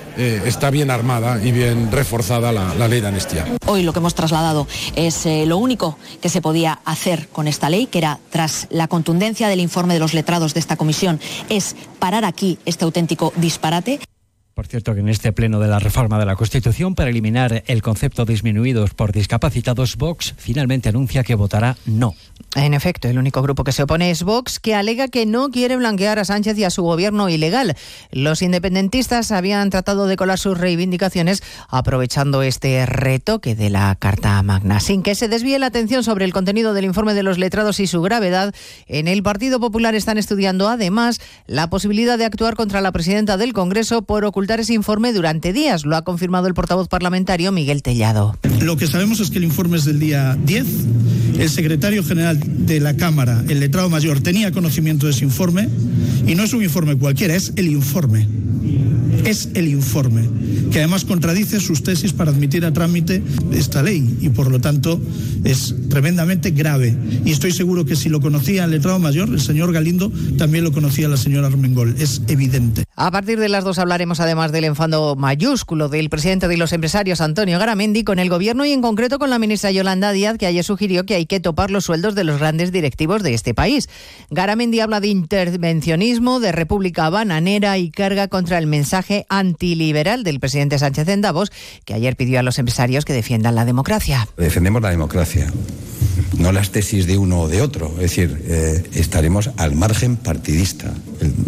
eh, está bien armada y bien reforzada la, ley de amnistía. Hoy lo que hemos trasladado es eh, lo único que se podía hacer con esta ley, que era, tras la contundencia del informe de los letrados de esta comisión, es parar aquí este auténtico disparate. Por cierto, que en este pleno de la reforma de la Constitución para eliminar el concepto disminuidos por discapacitados, Vox finalmente anuncia que votará no. En efecto, el único grupo que se opone es Vox, que alega que no quiere blanquear a Sánchez y a su gobierno ilegal. Los independentistas habían tratado de colar sus reivindicaciones aprovechando este retoque de la Carta Magna. Sin que se desvíe la atención sobre el contenido del informe de los letrados y su gravedad, en el Partido Popular están estudiando además la posibilidad de actuar contra la presidenta del Congreso por ocultar ese informe durante días. Lo ha confirmado el portavoz parlamentario Miguel Tellado. Lo que sabemos es que el informe es del día 10. El secretario general de la Cámara, el letrado mayor, tenía conocimiento de ese informe y no es un informe cualquiera, es el informe. Es el informe, que además contradice sus tesis para admitir a trámite esta ley y por lo tanto es tremendamente grave. Y estoy seguro que si lo conocía el letrado mayor, el señor Galindo, también lo conocía la señora Armengol. Es evidente. A partir de las dos hablaremos además del enfado mayúsculo del presidente de los empresarios Antonio Garamendi con el gobierno y en concreto con la ministra Yolanda Díaz que ayer sugirió que hay que topar los sueldos de los grandes directivos de este país. Garamendi habla de intervencionismo, de república bananera y carga contra el mensaje antiliberal del presidente Sánchez en Davos que ayer pidió a los empresarios que defiendan la democracia. Defendemos la democracia, no las tesis de uno o de otro. Es decir, eh, estaremos al margen partidista.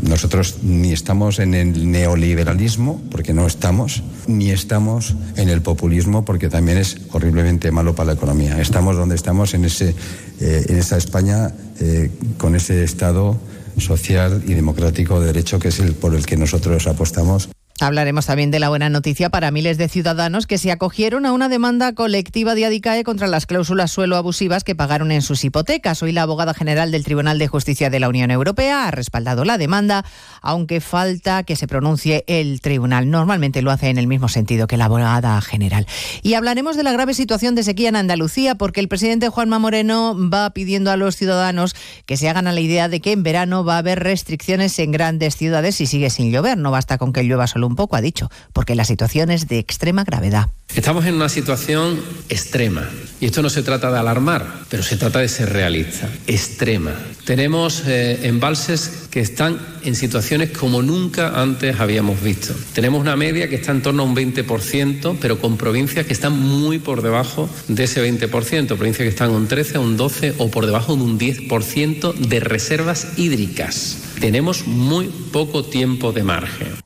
Nosotros ni estamos en el neoliberalismo, porque no estamos, ni estamos en el populismo, porque también es horriblemente malo para la economía. Estamos donde estamos, en, ese, eh, en esa España, eh, con ese Estado social y democrático de derecho que es el por el que nosotros apostamos. Hablaremos también de la buena noticia para miles de ciudadanos que se acogieron a una demanda colectiva de Adicae contra las cláusulas suelo abusivas que pagaron en sus hipotecas. Hoy la abogada general del Tribunal de Justicia de la Unión Europea ha respaldado la demanda, aunque falta que se pronuncie el tribunal. Normalmente lo hace en el mismo sentido que la abogada general. Y hablaremos de la grave situación de sequía en Andalucía, porque el presidente Juanma Moreno va pidiendo a los ciudadanos que se hagan a la idea de que en verano va a haber restricciones en grandes ciudades si sigue sin llover. No basta con que llueva solo un poco, ha dicho, porque la situación es de extrema gravedad. Estamos en una situación extrema y esto no se trata de alarmar, pero se trata de ser realista, extrema. Tenemos eh, embalses que están en situaciones como nunca antes habíamos visto. Tenemos una media que está en torno a un 20%, pero con provincias que están muy por debajo de ese 20%, provincias que están un 13, un 12 o por debajo de un 10% de reservas hídricas. Tenemos muy poco tiempo de margen.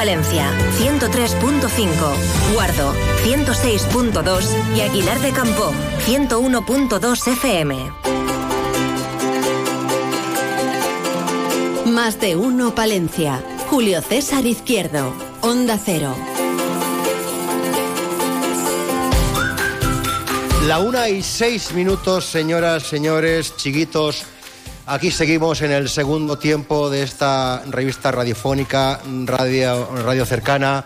Palencia, 103.5. Guardo, 106.2. Y Aguilar de Campo, 101.2 FM. Más de uno Palencia. Julio César Izquierdo. Onda Cero. La una y seis minutos, señoras, señores, chiquitos. Aquí seguimos en el segundo tiempo de esta revista radiofónica, radio, radio cercana,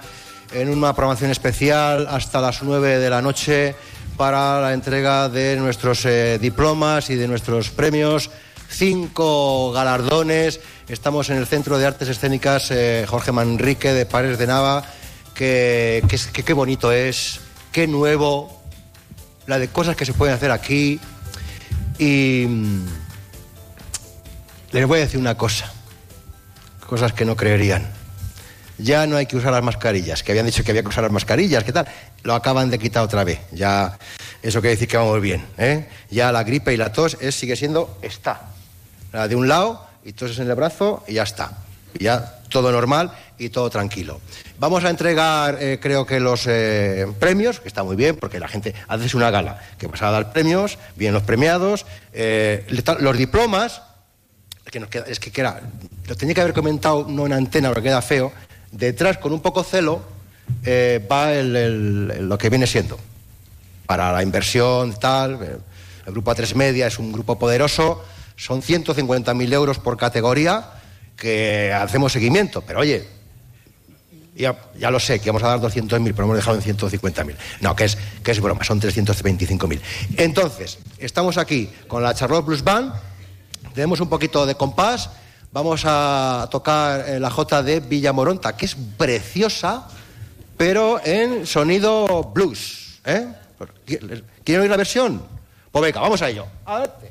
en una programación especial hasta las nueve de la noche para la entrega de nuestros eh, diplomas y de nuestros premios. Cinco galardones. Estamos en el Centro de Artes Escénicas eh, Jorge Manrique de Pares de Nava. Que qué bonito es, qué nuevo, la de cosas que se pueden hacer aquí. Y mm, les voy a decir una cosa, cosas que no creerían. Ya no hay que usar las mascarillas, que habían dicho que había que usar las mascarillas, ¿qué tal? Lo acaban de quitar otra vez. Ya, eso quiere decir que vamos bien. ¿eh? Ya la gripe y la tos es, sigue siendo esta. La de un lado y toses en el brazo y ya está. Ya todo normal y todo tranquilo. Vamos a entregar, eh, creo que los eh, premios, que está muy bien, porque la gente hace una gala, que vas a dar premios, vienen los premiados, eh, los diplomas, que nos queda, es que queda, lo tenía que haber comentado no en antena porque queda feo, detrás con un poco celo eh, va el- lo que viene siendo para la inversión tal, el grupo A3 Media es un grupo poderoso, son 150.000 euros por categoría que hacemos seguimiento, pero oye, ya, ya lo sé, que vamos a dar 200.000, pero hemos dejado en 150.000. No, que es, que es broma, son 325.000. Entonces, estamos aquí con la Charlotte Blues Band, tenemos un poquito de compás, vamos a tocar eh, la J de Villamoronta, que es preciosa, pero en sonido blues. ¿eh? ¿Quieren oír la versión? Pues venga, vamos a ello. Adelante.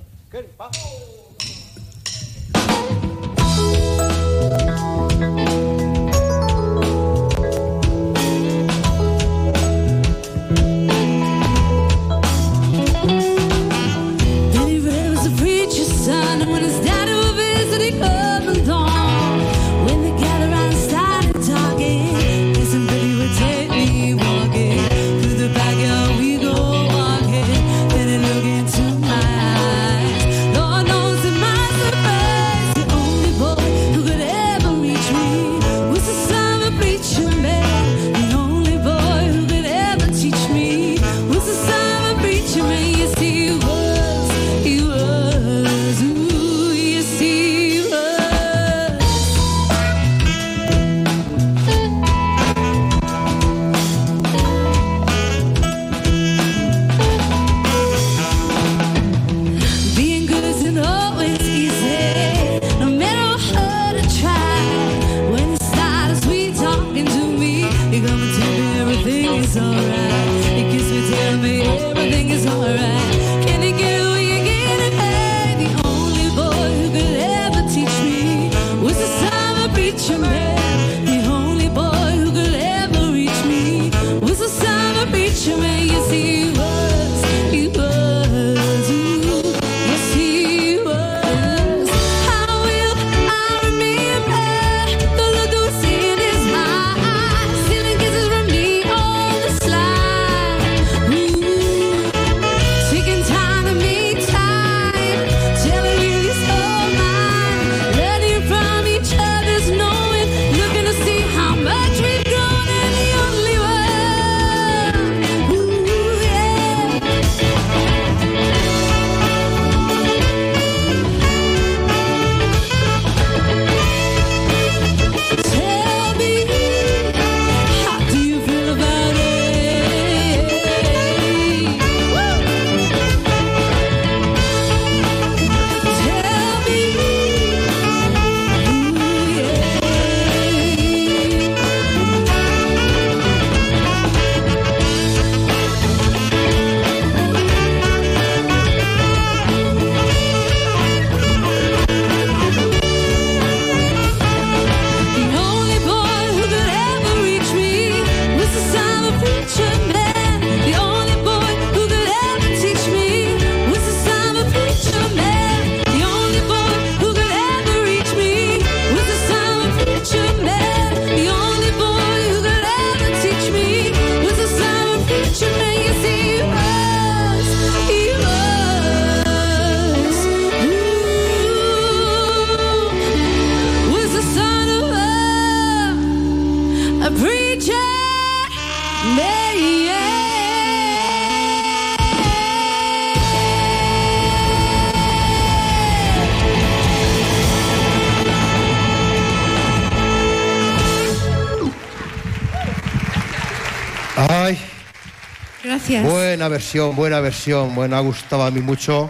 Buena versión, buena versión. Bueno, ha gustado a mí mucho.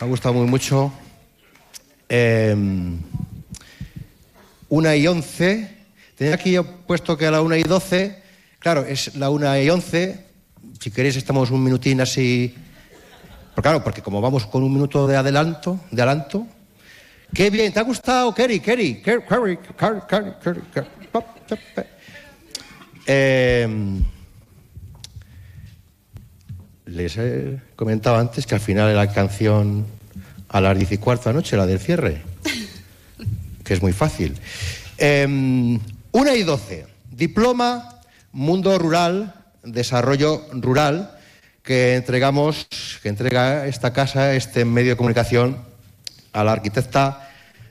Me ha gustado muy mucho. Eh, una y once. Tenía aquí yo puesto que a la una y doce. Claro, es la una y once. Si queréis estamos un minutín así. Pero claro, porque como vamos con un minuto de adelanto, de adelanto. Qué bien, ¿te ha gustado, Kerry? Kerry, Kerry, Kerry, Kerry, Kerry, Kerry. Eh, les he comentado antes que al final de la canción a las diez y cuarto de la noche, la del cierre, *laughs* que es muy fácil. Eh, una y doce. Diploma Mundo Rural, Desarrollo Rural, que entregamos, que entrega esta casa, este medio de comunicación, a la arquitecta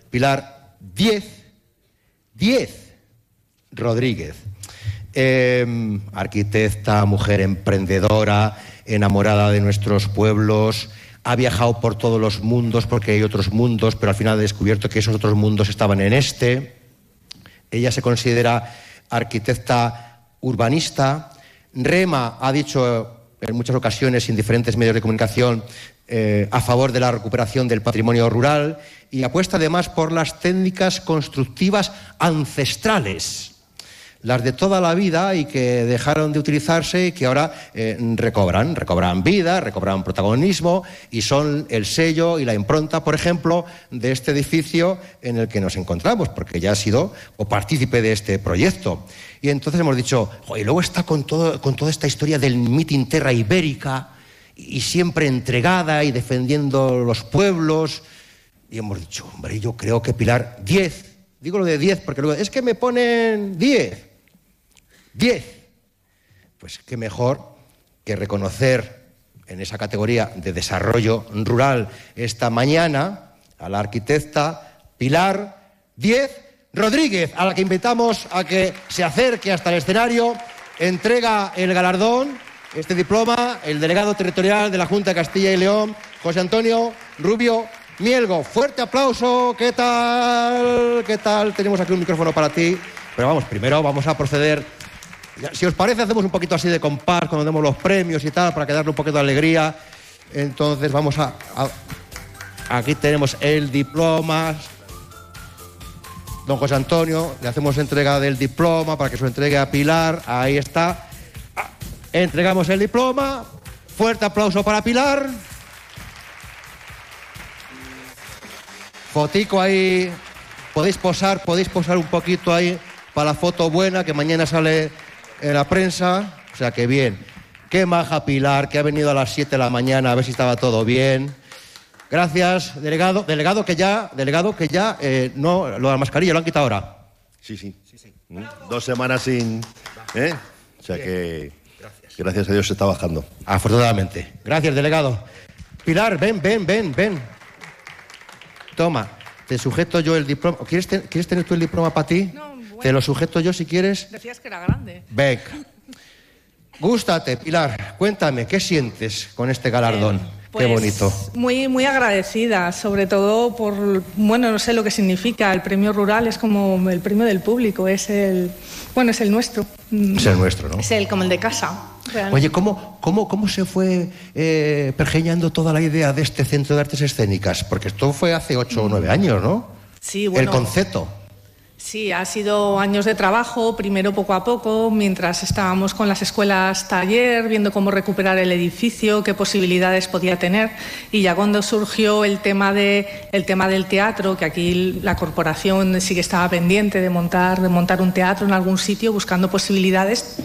Pilar Diez, Diez Rodríguez. Eh, arquitecta, mujer emprendedora, enamorada de nuestros pueblos, ha viajado por todos los mundos porque hay otros mundos, pero al final ha descubierto que esos otros mundos estaban en este. Ella se considera arquitecta urbanista. Rema ha dicho en muchas ocasiones en diferentes medios de comunicación eh, a favor de la recuperación del patrimonio rural y apuesta además por las técnicas constructivas ancestrales las de toda la vida y que dejaron de utilizarse y que ahora eh, recobran, recobran vida, recobran protagonismo y son el sello y la impronta, por ejemplo, de este edificio en el que nos encontramos, porque ya ha sido o partícipe de este proyecto. Y entonces hemos dicho, "Jo, y luego está con, todo, con toda esta historia del mitin Terra Ibérica y siempre entregada y defendiendo los pueblos. Y hemos dicho, hombre, yo creo que Pilar, 10, digo lo de 10 porque luego, es que me ponen 10. 10. Pues qué mejor que reconocer en esa categoría de desarrollo rural esta mañana a la arquitecta Pilar 10 Rodríguez, a la que invitamos a que se acerque hasta el escenario, entrega el galardón, este diploma, el delegado territorial de la Junta de Castilla y León, José Antonio Rubio Mielgo. Fuerte aplauso, ¿qué tal? ¿Qué tal? Tenemos aquí un micrófono para ti. Pero vamos, primero vamos a proceder Si os parece, hacemos un poquito así de compás cuando demos los premios y tal, para que darle un poquito de alegría. Entonces vamos a, Aquí tenemos el diploma. Don José Antonio, le hacemos entrega del diploma para que se entregue a Pilar. Ahí está. Ah, Entregamos el diploma. Fuerte aplauso para Pilar. Fotico ahí. Podéis posar, podéis posar un poquito ahí para la foto buena que mañana sale en la prensa. O sea que bien. Qué maja Pilar, que ha venido a las 7 de la mañana a ver si estaba todo bien. Gracias, delegado. Delegado que ya, delegado que ya, eh, no, lo de la mascarilla lo han quitado ahora. Sí, sí. Mm, Dos semanas sin. ¿eh? O sea que. Gracias. a Dios se está bajando. Afortunadamente. Gracias, delegado. Pilar, ven, ven, ven, ven. Toma, te sujeto yo el diploma. ¿Quieres, ¿quieres tener tú el diploma para ti? Te lo sujeto yo si quieres. Decías que era grande. Venga. Gústate, Pilar. Cuéntame, ¿qué sientes con este galardón? Qué Pues, bonito. Muy, muy agradecida, sobre todo por, bueno, no sé lo que significa. El premio rural es como el premio del público, es el, bueno, es el nuestro. Es el nuestro, ¿no? Es el como el de casa. realmente. Oye, ¿cómo, cómo, cómo se fue eh, pergeñando toda la idea de este centro de artes escénicas? Porque esto fue hace ocho o nueve años, ¿no? Sí, El bueno. concepto. Sí, ha sido años de trabajo, primero poco a poco, mientras estábamos con las escuelas taller, viendo cómo recuperar el edificio, qué posibilidades podía tener. Y ya cuando surgió el tema, de, el tema del teatro, que aquí la corporación sí que estaba pendiente de montar, de montar un teatro en algún sitio, buscando posibilidades,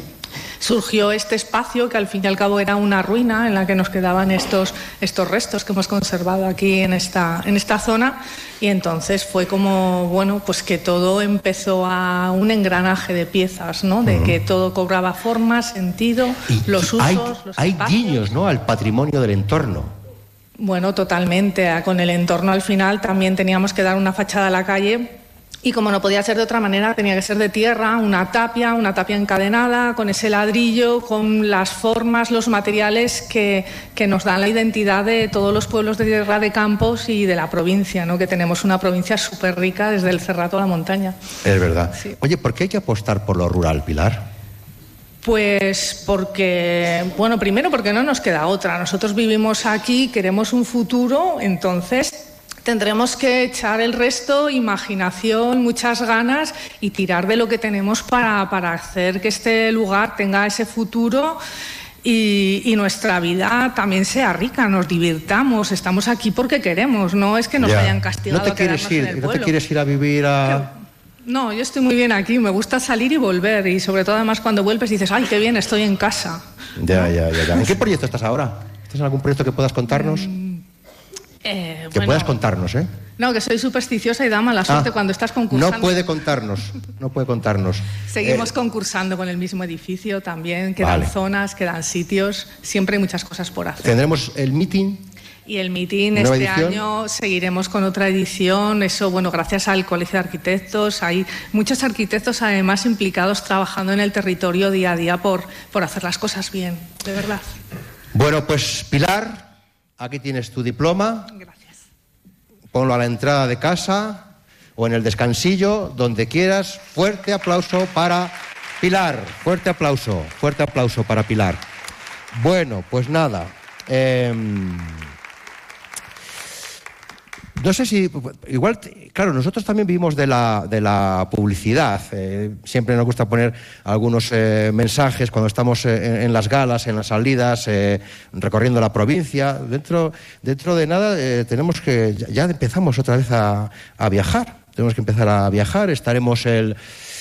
surgió este espacio que al fin y al cabo era una ruina en la que nos quedaban estos, estos restos que hemos conservado aquí en esta, en esta zona y entonces fue como, bueno, pues que todo empezó a un engranaje de piezas, ¿no? De que todo cobraba forma, sentido, los usos, hay los hay espacios. guiños, ¿no? Al patrimonio del entorno. Bueno, totalmente. Con el entorno al final también teníamos que dar una fachada a la calle. Y como no podía ser de otra manera, tenía que ser de tierra, una tapia, una tapia encadenada, con ese ladrillo, con las formas, los materiales que, que nos dan la identidad de todos los pueblos de tierra de Campos y de la provincia, ¿no? que tenemos una provincia súper rica desde el Cerrato a la montaña. Es verdad. Oye, ¿por qué hay que apostar por lo rural, Pilar? Pues porque, bueno, primero porque no nos queda otra. Nosotros vivimos aquí, queremos un futuro, entonces tendremos que echar el resto, imaginación, muchas ganas y tirar de lo que tenemos para, para hacer que este lugar tenga ese futuro. Y, y nuestra vida también sea rica, nos divirtamos, estamos aquí porque queremos, no es que nos Ya. hayan castigado ¿No te a quieres ir? el ¿No te pueblo. quieres ir a vivir a...? No, yo estoy muy bien aquí, me gusta salir y volver y sobre todo además cuando vuelves dices, ay, qué bien, estoy en casa. Ya, ya, ya, ya. ¿En qué proyecto estás ahora? ¿Estás en algún proyecto que puedas contarnos? Eh, Que bueno, puedas contarnos, ¿eh? no, que soy supersticiosa y da mala suerte Ah, cuando estás concursando. No puede contarnos, no puede contarnos. Seguimos Eh, concursando con el mismo edificio también, quedan Vale. zonas, quedan sitios, siempre hay muchas cosas por hacer. tendremos el meeting. Y el meeting ¿Nueva este edición? año seguiremos con otra edición, eso bueno, gracias al Colegio de Arquitectos, hay muchos arquitectos además implicados trabajando en el territorio día a día por, por hacer las cosas bien, de verdad. Bueno, pues Pilar, aquí tienes tu diploma. Gracias. Ponlo a la entrada de casa o en el descansillo, donde quieras. Fuerte aplauso para Pilar. Fuerte aplauso, fuerte aplauso para Pilar. Bueno, pues nada. em, no sé si, igual, claro, nosotros también vivimos de la, de la publicidad. eh, siempre nos gusta poner algunos eh, mensajes cuando estamos eh, en, las galas, en las salidas, recorriendo la provincia. Dentro, dentro de nada tenemos que, ya, empezamos otra vez a, a viajar. Tenemos que empezar a viajar. Estaremos el,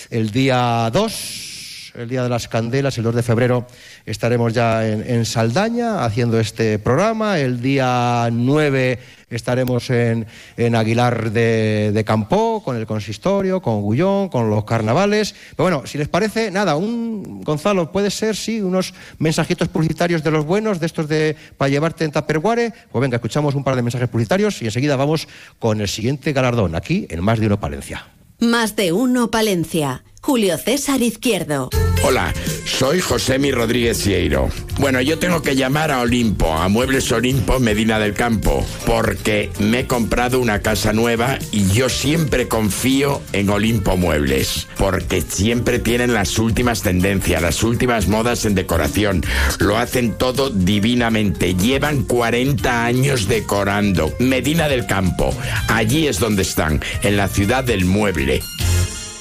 el día 2, el día de las candelas, el 2 de febrero, estaremos ya en, Saldaña haciendo este programa. El día 9 estaremos en, en Aguilar de, de Campó, con el consistorio, con Gullón, con los carnavales. Pero bueno, si les parece, nada, un Gonzalo, puede ser, sí, unos mensajitos publicitarios de los buenos, de estos de para llevarte en Tupperware. Pues venga, escuchamos un par de mensajes publicitarios y enseguida vamos con el siguiente galardón, aquí en Más de Uno Palencia. Más de uno Palencia. Julio César Izquierdo. Hola, soy Josemi Rodríguez Sieiro. Bueno, yo tengo que llamar a Olimpo, a Muebles Olimpo Medina del Campo, porque me he comprado una casa nueva y yo siempre confío en Olimpo Muebles, porque siempre tienen las últimas tendencias, las últimas modas en decoración. Lo hacen todo divinamente. Llevan 40 años decorando. Medina del Campo, allí es donde están, en la ciudad del mueble.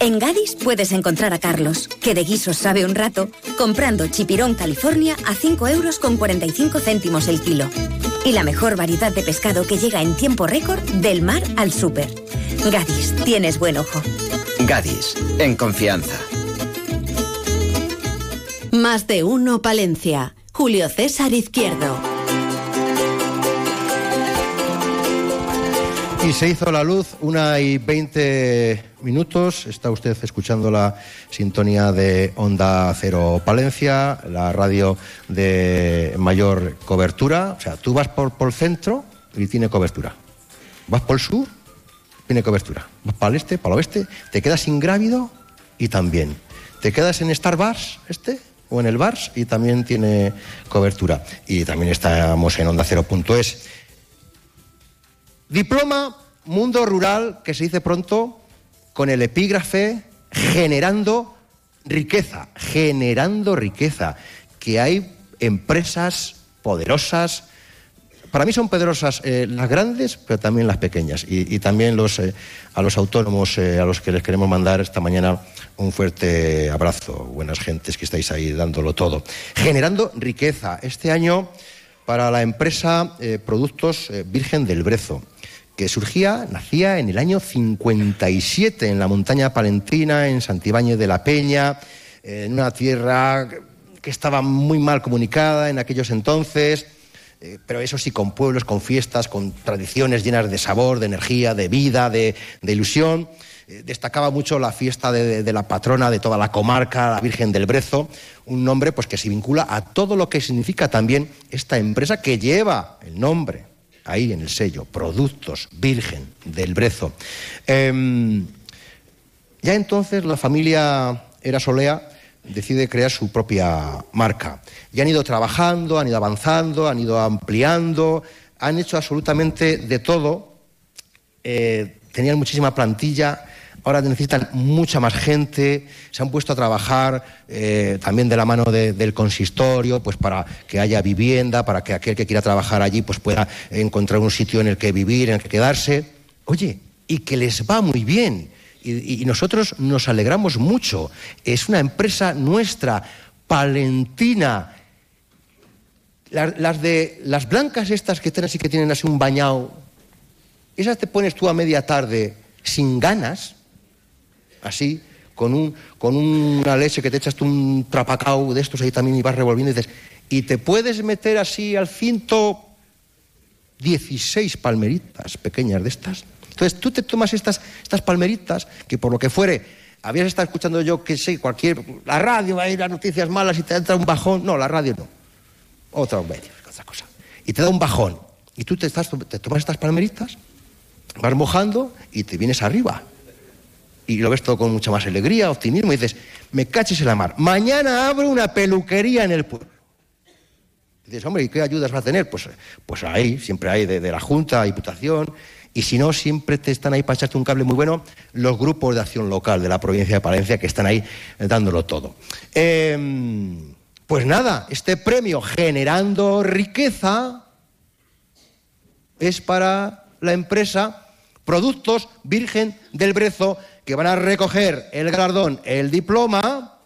En Gadis puedes encontrar a Carlos, que de guisos sabe un rato, comprando chipirón California a 5 euros con 45 céntimos el kilo. Y la mejor variedad de pescado que llega en tiempo récord del mar al súper. Gadis, tienes buen ojo. Gadis, en confianza. Más de uno Palencia. Julio César Izquierdo. Y se hizo la luz, una y veinte minutos. Está usted escuchando la sintonía de Onda Cero Palencia, la radio de mayor cobertura. O sea, tú vas por, por el centro y tiene cobertura. Vas por el sur, tiene cobertura. Vas para el este, para el oeste, te quedas ingrávido y también. Te quedas en Star Bars, este, o en el Bars, y también tiene cobertura. Y también estamos en Onda Cero.es. Diploma Mundo Rural, que se dice pronto, con el epígrafe generando riqueza, generando riqueza, que hay empresas poderosas, para mí son poderosas eh, las grandes, pero también las pequeñas, y, también los, eh, a los autónomos eh, a los que les queremos mandar esta mañana un fuerte abrazo, buenas gentes que estáis ahí dándolo todo. Generando riqueza, este año para la empresa Productos Virgen del Brezo que surgía, nacía en el año 57 en la montaña palentina, en Santibáñez de la Peña, en una tierra que estaba muy mal comunicada en aquellos entonces. eh, pero eso sí, con pueblos, con fiestas, con tradiciones llenas de sabor, de energía, de vida, de, ilusión. Eh, destacaba mucho la fiesta de, de la patrona de toda la comarca, la Virgen del Brezo, un nombre pues, que se vincula a todo lo que significa también esta empresa que lleva el nombre ahí en el sello, Productos Virgen del Brezo. Em, ya entonces la familia Era Solea decide crear su propia marca. Y han ido trabajando, han ido avanzando, han ido ampliando, han hecho absolutamente de todo. Eh, tenían muchísima plantilla, ahora necesitan mucha más gente, se han puesto a trabajar eh, también de la mano de- del consistorio, pues para que haya vivienda, para que aquel que quiera trabajar allí pues pueda encontrar un sitio en el que vivir, en el que quedarse. Oye, y que les va muy bien. Y, y nosotros nos alegramos mucho. Es una empresa nuestra, palentina. Las, las de las blancas estas que tienen así que tienen así un bañado, esas te pones tú a media tarde sin ganas, así, con, un, con una leche que te echas tú un trapacao de estos ahí también y vas revolviendo y dices, y te puedes meter así al cinto 16 palmeritas pequeñas de estas. Entonces tú te tomas estas, estas palmeritas, que por lo que fuere, habías estado escuchando yo que sé, cualquier. La radio va a ir a noticias malas y te entra un bajón. No, la radio no. Otra medio, otra cosa. Y te da un bajón. Y tú te, estás, te tomas estas palmeritas, vas mojando y te vienes arriba. Y lo ves todo con mucha más alegría, optimismo, y dices, me caches en la mar. Mañana abro una peluquería en el pueblo. Dices, hombre, ¿y qué ayudas va a tener? Pues, pues ahí, siempre hay de, la Junta, Diputación, y si no, siempre te están ahí para echarte un cable muy bueno los grupos de acción local de la provincia de Palencia que están ahí dándolo todo. Em, pues nada, este premio generando riqueza es para la empresa Productos Virgen del Brezo, que van a recoger el galardón, el diploma,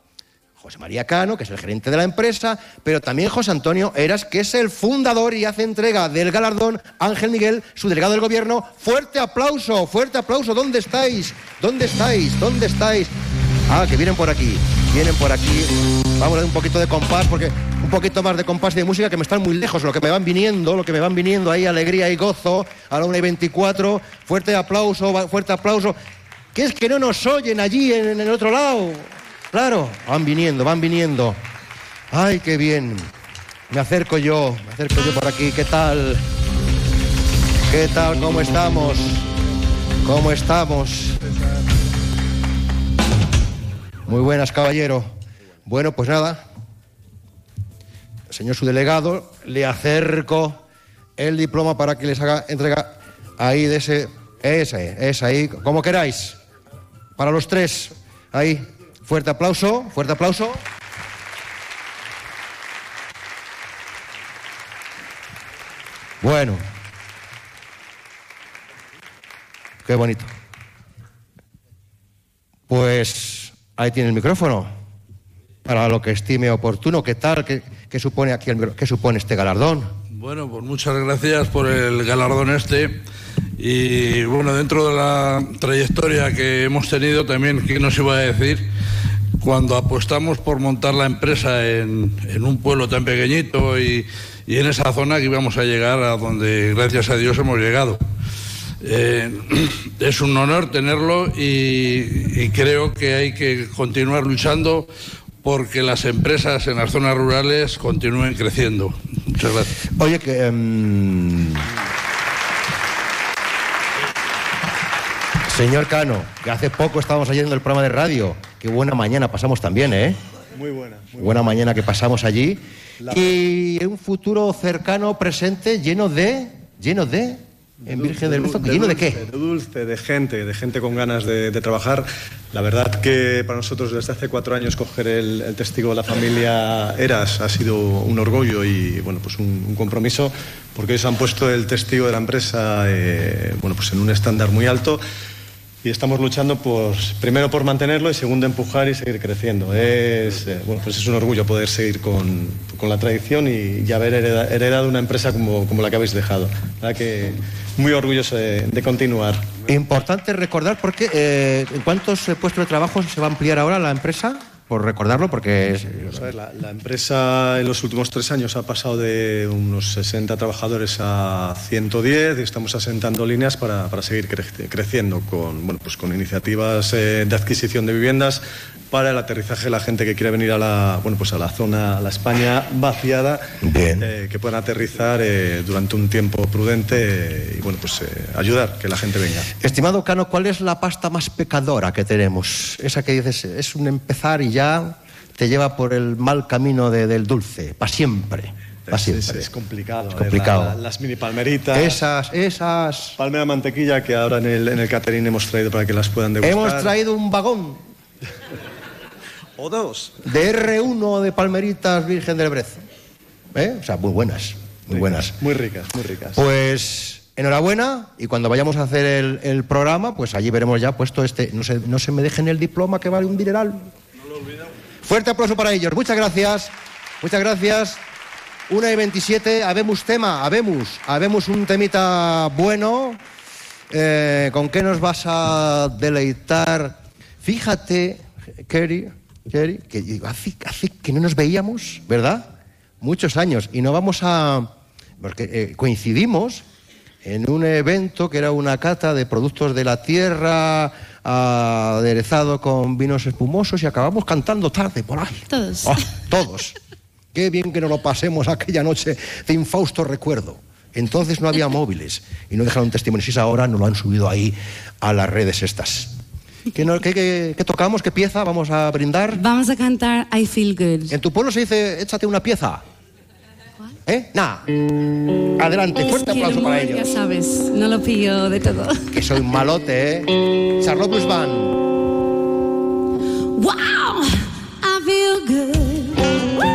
José María Cano, que es el gerente de la empresa, pero también José Antonio Eras, que es el fundador y hace entrega del galardón, Ángel Miguel, su delegado del gobierno. Fuerte aplauso, fuerte aplauso. ¿Dónde estáis? ¿Dónde estáis? ¿Dónde estáis? Ah, que vienen por aquí, vienen por aquí. Vamos a dar un poquito de compás, porque un poquito más de compás y de música que me están muy lejos, lo que me van viniendo, lo que me van viniendo ahí, alegría y gozo, a la 1 y 24. Fuerte aplauso, fuerte aplauso. Que es que no nos oyen allí en, el otro lado. Claro, van viniendo, van viniendo. Ay, qué bien. Me acerco yo, me acerco yo por aquí. ¿Qué tal? ¿Qué tal? ¿Cómo estamos? ¿Cómo estamos? Muy buenas, caballero. Bueno, pues nada. Señor subdelegado, le acerco el diploma para que les haga entrega ahí de ese. Ese, es ahí, como queráis. Para los tres. Ahí. Fuerte aplauso, fuerte aplauso. Bueno. Qué bonito. Pues ahí tiene el micrófono. Para lo que estime oportuno. ¿Qué tal? ¿Qué, qué supone aquí el ¿Qué supone este galardón? Bueno, pues muchas gracias por el galardón este. Y bueno, dentro de la trayectoria que hemos tenido, también, ¿qué nos iba a decir? Cuando apostamos por montar la empresa en, un pueblo tan pequeñito y, y en esa zona que íbamos a llegar a donde, gracias a Dios, hemos llegado. Eh, *clears throat* es un honor tenerlo y, y creo que hay que continuar luchando porque las empresas en las zonas rurales continúen creciendo. Muchas gracias. Oye, que. em, Señor Cano, que hace poco estábamos oyendo el programa de radio. Qué buena mañana pasamos también, ¿eh? Muy buena. Qué buena mañana que pasamos allí. Y un futuro cercano, presente, lleno de. lleno de. En Virgen del Brezo, ¿lleno de qué? De dulce, de gente, de gente con ganas de, de trabajar. La verdad que para nosotros desde hace cuatro años coger el, el testigo de la familia Eras ha sido un orgullo y bueno, pues un, un compromiso porque ellos han puesto el testigo de la empresa eh, bueno, pues en un estándar muy alto y estamos luchando pues, primero por mantenerlo y segundo empujar y seguir creciendo. Es, eh, bueno, pues es un orgullo poder seguir con, con la tradición y, haber hereda- heredado una empresa como, como la que habéis dejado. Verdad que muy orgulloso de, continuar. Importante recordar porque eh, ¿en cuántos eh, puestos de trabajo se va a ampliar ahora la empresa? Por recordarlo, porque es, Vamos a ver, la, la empresa en los últimos tres años ha pasado de unos 60 trabajadores a 110 y estamos asentando líneas para, para seguir creci- creciendo con, bueno, pues con iniciativas eh, de adquisición de viviendas para el aterrizaje de la gente que quiere venir a la, bueno, pues a la zona, a la España vaciada, eh, que puedan aterrizar eh, durante un tiempo prudente eh, y bueno, pues eh, ayudar que la gente venga. Estimado Cano, ¿cuál es la pasta más pecadora que tenemos? Esa que dices, es un empezar y ya te lleva por el mal camino de- del dulce, para siempre. Pa' Es, es- siempre. es complicado. Es eh, complicado. la- la- las mini palmeritas. Esas, esas. Palmera mantequilla que ahora en el, en el catering hemos traído para que las puedan degustar. Hemos traído un vagón *laughs* O dos. de R1 de palmeritas Virgen del Brezo. ¿Eh? O sea, muy buenas, muy buenas. Muy ricas, muy ricas. Pues enhorabuena y cuando vayamos a hacer el, el programa, pues allí veremos ya puesto este, no se, no se me dejen el diploma que vale un dineral. Fuerte aplauso para ellos. Muchas gracias. Muchas gracias. 1 y 27, habemos tema, habemos, habemos un temita bueno. Eh, ¿Con qué nos vas a deleitar? Fíjate, Kerry, Kerry, que hace, hace que no nos veíamos, ¿verdad? Muchos años. Y no vamos a... Porque eh, coincidimos en un evento que era una cata de productos de la tierra, aderezado con vinos espumosos y acabamos cantando tarde por ahí. Todos. Ah, todos. Qué bien que nos lo pasemos aquella noche de infausto recuerdo. Entonces no había móviles y no dejaron testimonios. Y ahora nos lo han subido ahí a las redes estas. ¿Qué, no- qué- qué- qué tocamos? ¿Qué pieza vamos a brindar? Vamos a cantar I Feel Good. En tu pueblo se dice, échate una pieza. ¿Eh? Nada. Adelante, fuerte aplauso para humor, Ya ellos. sabes, no lo pillo de todo. Que soy un malote, ¿eh? Charlotte Blues Band. Wow, I feel good.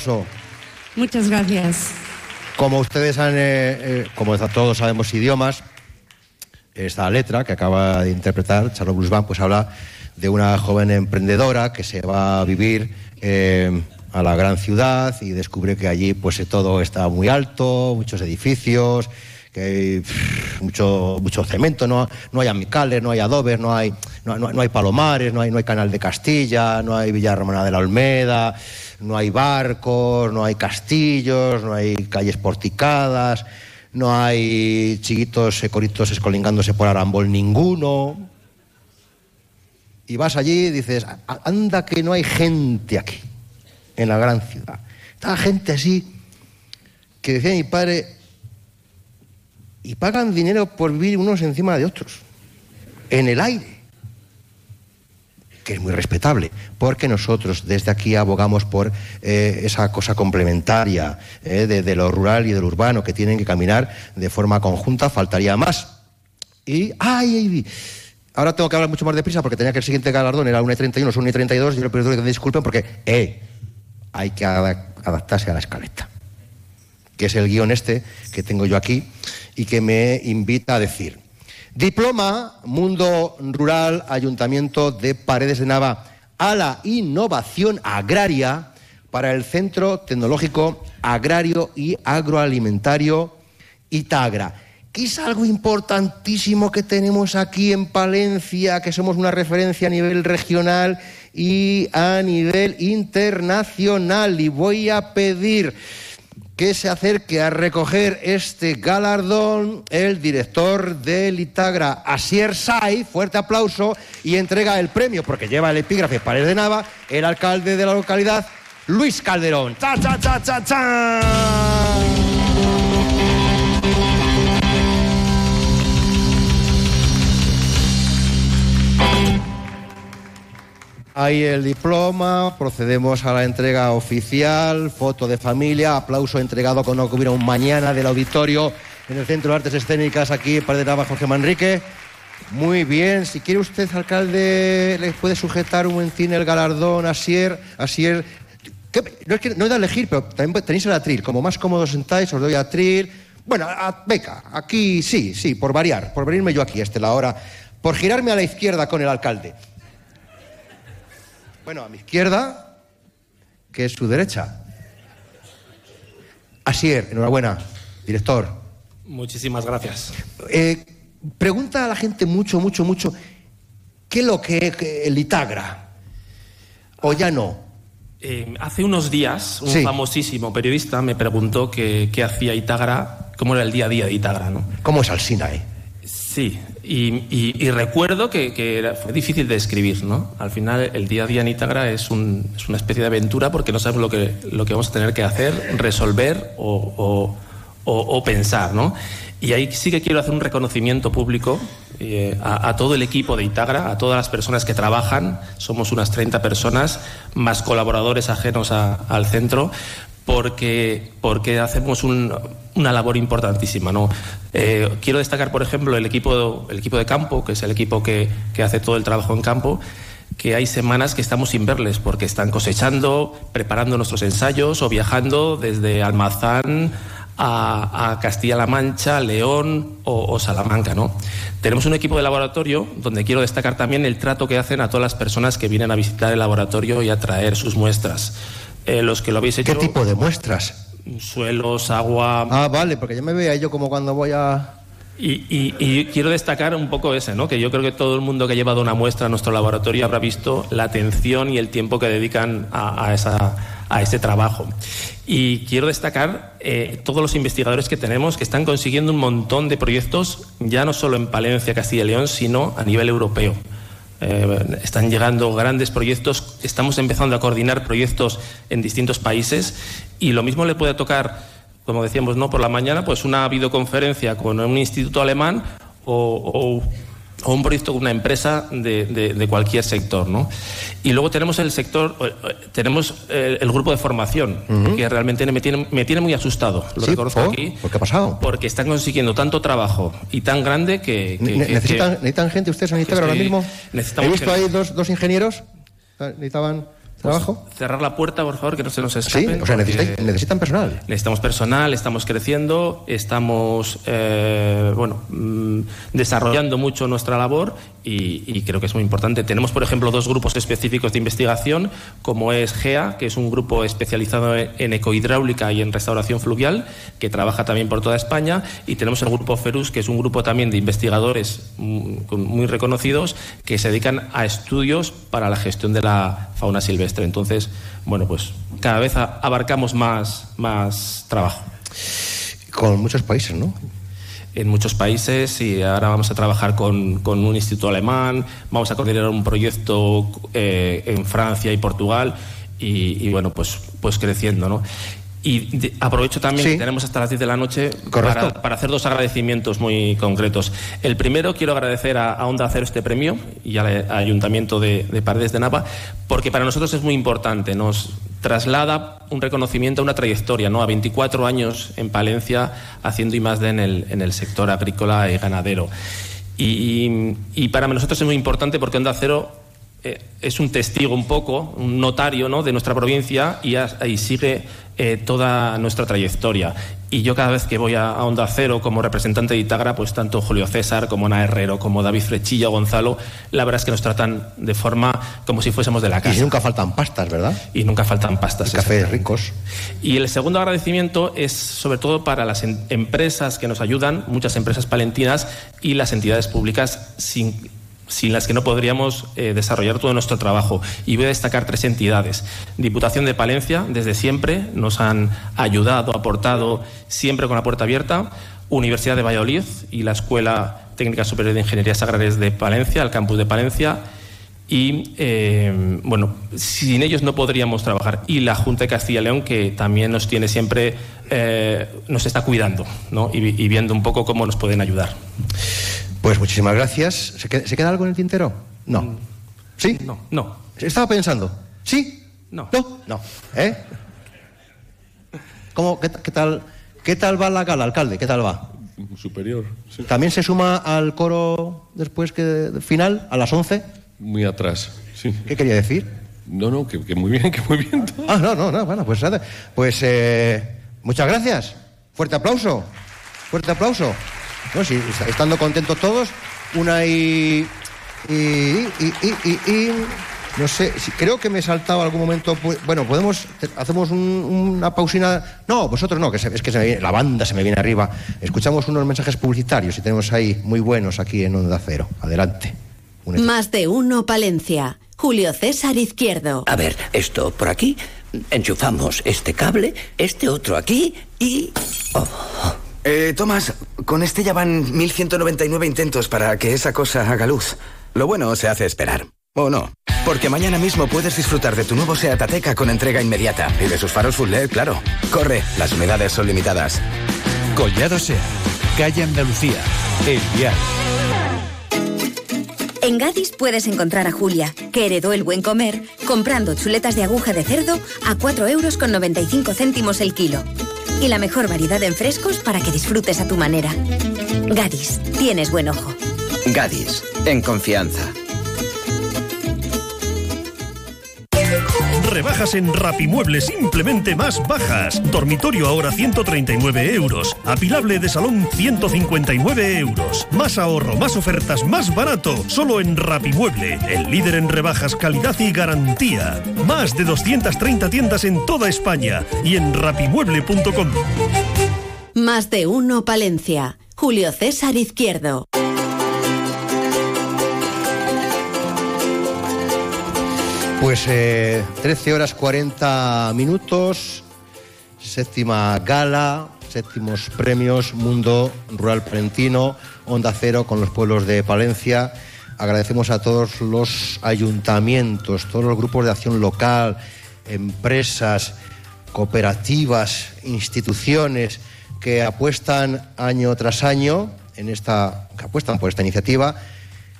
Aplauso. Muchas gracias. Como ustedes han, eh, eh, como todos sabemos idiomas, esta letra que acaba de interpretar Charlotte Guzmán, pues habla de una joven emprendedora que se va a vivir eh, a la gran ciudad y descubre que allí pues todo está muy alto, muchos edificios, que hay pff, mucho, mucho cemento, no, no hay amicales, no hay adobes, no hay, no, no- no hay palomares, no hay, no hay canal de Castilla, no hay Villa Romana de la Olmeda, no hay barcos, no hay castillos, no hay calles porticadas, no hay chiquitos eh, coritos escolingándose por Arambol ninguno. Y vas allí y dices, "A- anda que no hay gente aquí, en la gran ciudad. Está gente así, que decía mi padre, y pagan dinero por vivir unos encima de otros, en el aire, es muy respetable, porque nosotros desde aquí abogamos por eh, esa cosa complementaria eh, de, lo rural y de lo urbano, que tienen que caminar de forma conjunta, faltaría más. Y, ay, ahora tengo que hablar mucho más deprisa porque tenía que el siguiente galardón era 1 y 31, son 1 y 32, yo le pido que disculpen porque, eh, hay que ada- adaptarse a la escaleta que es el guion este que tengo yo aquí y que me invita a decir. Diploma, Mundo Rural, Ayuntamiento de Paredes de Nava, a la innovación agraria para el Centro Tecnológico Agrario y Agroalimentario Itagra. Que es algo importantísimo que tenemos aquí en Palencia, que somos una referencia a nivel regional y a nivel internacional. Y voy a pedir que se acerque a recoger este galardón el director del Itagra, Asier Sai, fuerte aplauso, y entrega el premio, porque lleva el epígrafe Paredes de Nava, el alcalde de la localidad, Luis Calderón. ¡Cha, cha, cha, cha, cha! Ahí el diploma, procedemos a la entrega oficial, foto de familia, aplauso entregado con no hubiera un mañana del auditorio en el Centro de Artes Escénicas aquí Paredes de Nava, Jorge Manrique. Muy bien, si quiere usted, alcalde, le puede sujetar un momentín el galardón, Asier, Asier. ¿Qué? No es que no he de elegir, pero también tenéis el atril. Como más cómodo sentáis, os doy atril. Bueno, a- venga, aquí sí, sí, por variar, por venirme yo aquí a este la hora, por girarme a la izquierda con el alcalde. Bueno, a mi izquierda, que es su derecha. Asier, enhorabuena, director. Muchísimas gracias. Eh, pregunta a la gente mucho, mucho, mucho, ¿qué es lo que es el Itagra? ¿O ya no? Eh, hace unos días, un Sí. famosísimo periodista me preguntó qué, qué hacía Itagra, cómo era el día a día de Itagra, ¿no? ¿Cómo es Alsina, eh? Sí, y, recuerdo que, fue difícil de describir, ¿no? Al final, el día a día en Itagra es, un- una especie de aventura porque no sabemos lo que, lo que vamos a tener que hacer, resolver o, pensar, ¿no? Y ahí sí que quiero hacer un reconocimiento público eh, a, todo el equipo de Itagra, a todas las personas que trabajan, somos unas 30 personas, más colaboradores ajenos al centro, porque, porque hacemos un- una labor importantísima. ¿no? Eh, quiero destacar, por ejemplo, el equipo, el equipo de campo, que es el equipo que, que hace todo el trabajo en campo, que hay semanas que estamos sin verles porque están cosechando, preparando nuestros ensayos o viajando desde Almazán a, a Castilla-La Mancha, León o, o Salamanca. ¿no? Tenemos un equipo de laboratorio donde quiero destacar también el trato que hacen a todas las personas que vienen a visitar el laboratorio y a traer sus muestras. Eh, los que lo habéis hecho. ¿Qué tipo de muestras? Suelos, agua. Ah, vale, porque yo me veía yo como cuando voy a... Y, y- y quiero destacar un poco ese, ¿no? Que yo creo que todo el mundo que ha llevado una muestra a nuestro laboratorio habrá visto la atención y el tiempo que dedican a, a esa, a ese trabajo. Y quiero destacar eh, todos los investigadores que tenemos que están consiguiendo un montón de proyectos, ya no solo en Palencia, Castilla y León, sino a nivel europeo. Eh, están llegando grandes proyectos, estamos empezando a coordinar proyectos en distintos países y lo mismo le puede tocar, como decíamos, no por la mañana, pues una videoconferencia con un instituto alemán o, o- o un proyecto con una empresa de, de- de cualquier sector, ¿no? Y luego tenemos el sector, eh, eh, tenemos el, el grupo de formación, Ujú. que realmente me tiene, me tiene muy asustado, lo Sí, reconozco ¿por? aquí. ¿Por qué ha pasado? Porque están consiguiendo tanto trabajo y tan grande que... que- Ne- que- ¿Necesitan, que- necesitan gente ustedes en Itagra ahora mismo? He visto ahí dos, dos ingenieros. Necesitaban... trabajo? Cerrar la puerta, por favor, que no se nos Sí, escape. o sea, porque necesitan, personal. Necesitamos personal, estamos creciendo, estamos eh, bueno, mm, desarrollando mucho nuestra labor y, y creo que es muy importante. Tenemos, por ejemplo, dos grupos específicos de investigación, como es GEA, que es un grupo especializado en, ecohidráulica y en restauración fluvial, que trabaja también por toda España, y tenemos el grupo FERUS, que es un grupo también de investigadores mm, muy reconocidos que se dedican a estudios para la gestión de la fauna silvestre. Entonces, bueno, pues cada vez abarcamos más, más trabajo. Con muchos países, ¿no? En muchos países y ahora vamos a trabajar con, con un instituto alemán, vamos a coordinar un proyecto eh, en Francia y Portugal y, y, bueno, pues, pues creciendo, ¿no? Y de- aprovecho también Sí. que tenemos hasta las 10 de la noche para, para hacer dos agradecimientos muy concretos. El primero, quiero agradecer a, a Onda Cero este premio y al Ayuntamiento de, de Paredes de Nava, porque para nosotros es muy importante. Nos traslada un reconocimiento a una trayectoria, ¿no? A 24 años en Palencia haciendo I más D en el, en el sector agrícola y ganadero. Y, y para nosotros es muy importante porque Onda Cero eh, es un testigo un poco, un notario ¿no? de nuestra provincia y, y sigue eh, toda nuestra trayectoria. Y yo cada vez que voy a, a Onda Cero como representante de Itagra, pues tanto Julio César como Ana Herrero, como David Frechilla Gonzalo, la verdad es que nos tratan de forma como si fuésemos de la casa. Y nunca faltan pastas, ¿verdad? Y nunca faltan pastas. Cafés ricos. Y el segundo agradecimiento es sobre todo para las em- empresas que nos ayudan, muchas empresas palentinas y las entidades públicas sin, sin las que no podríamos eh, desarrollar todo nuestro trabajo. Y voy a destacar tres entidades. Diputación de Palencia, desde siempre, nos han ayudado, aportado siempre con la puerta abierta. Universidad de Valladolid y la Escuela Técnica Superior de Ingenierías Agrarias de Palencia, el campus de Palencia. Y eh, bueno, sin ellos no podríamos trabajar. Y la Junta de Castilla y León, que también nos tiene siempre, eh, nos está cuidando ¿no? y, vi- y viendo un poco cómo nos pueden ayudar. Pues muchísimas gracias. ¿Se queda, se queda algo en el tintero? No. ¿Sí? No, no. Estaba pensando. ¿Sí? No. No. No. ¿Eh? ¿Cómo, qué, qué tal, ¿Qué tal va la gala, alcalde? ¿Qué tal va? Superior. sí. ¿También se suma al coro después que final, a las 11? Muy atrás. Sí. ¿Qué quería decir? No, no, que, que muy bien, que muy bien. Ah, no, no, no, bueno, pues nada. Pues eh, muchas gracias. Fuerte aplauso. Fuerte aplauso. No, sí, est- estando contentos todos, una y. y. y. y. y- y- no sé, si- creo que me he saltado algún momento. pu- Bueno, podemos. Hacemos un- una pausina. No, vosotros no, que se- es que se me viene- la banda se me viene arriba. Escuchamos unos mensajes publicitarios y tenemos ahí muy buenos aquí en Onda Cero. Adelante. Más de uno Palencia. Julio César Izquierdo. A ver, esto por aquí, enchufamos este cable, este otro aquí y... Eh, Tomás, con este ya van 1199 intentos para que esa cosa haga luz. Lo bueno se hace esperar. ¿O no? Porque mañana mismo puedes disfrutar de tu nuevo Seat Ateca con entrega inmediata. Y de sus faros full LED, claro. Corre, las unidades son limitadas. Collado Sea, calle Andalucía, El Vial. En Gadis puedes encontrar a Julia, que heredó el buen comer, comprando chuletas de aguja de cerdo a 4 euros con 95 céntimos el kilo. Y la mejor variedad en frescos para que disfrutes a tu manera. Gadis, tienes buen ojo. Gadis, en confianza. Rebajas en Rapimueble simplemente más bajas. Dormitorio ahora 139 euros. Apilable de salón 159 euros. Más ahorro, más ofertas, más barato. Solo en Rapimueble, el líder en rebajas, calidad y garantía. Más de 230 tiendas en toda España y en rapimueble.com. Más de uno Palencia. Julio César Izquierdo. Pues eh, 13 horas 40 minutos, séptima gala, séptimos premios Mundo Rural Palentino, Onda Cero con los pueblos de Palencia. Agradecemos a todos los ayuntamientos, todos los grupos de acción local, empresas, cooperativas, instituciones que apuestan año tras año en esta, que apuestan por esta iniciativa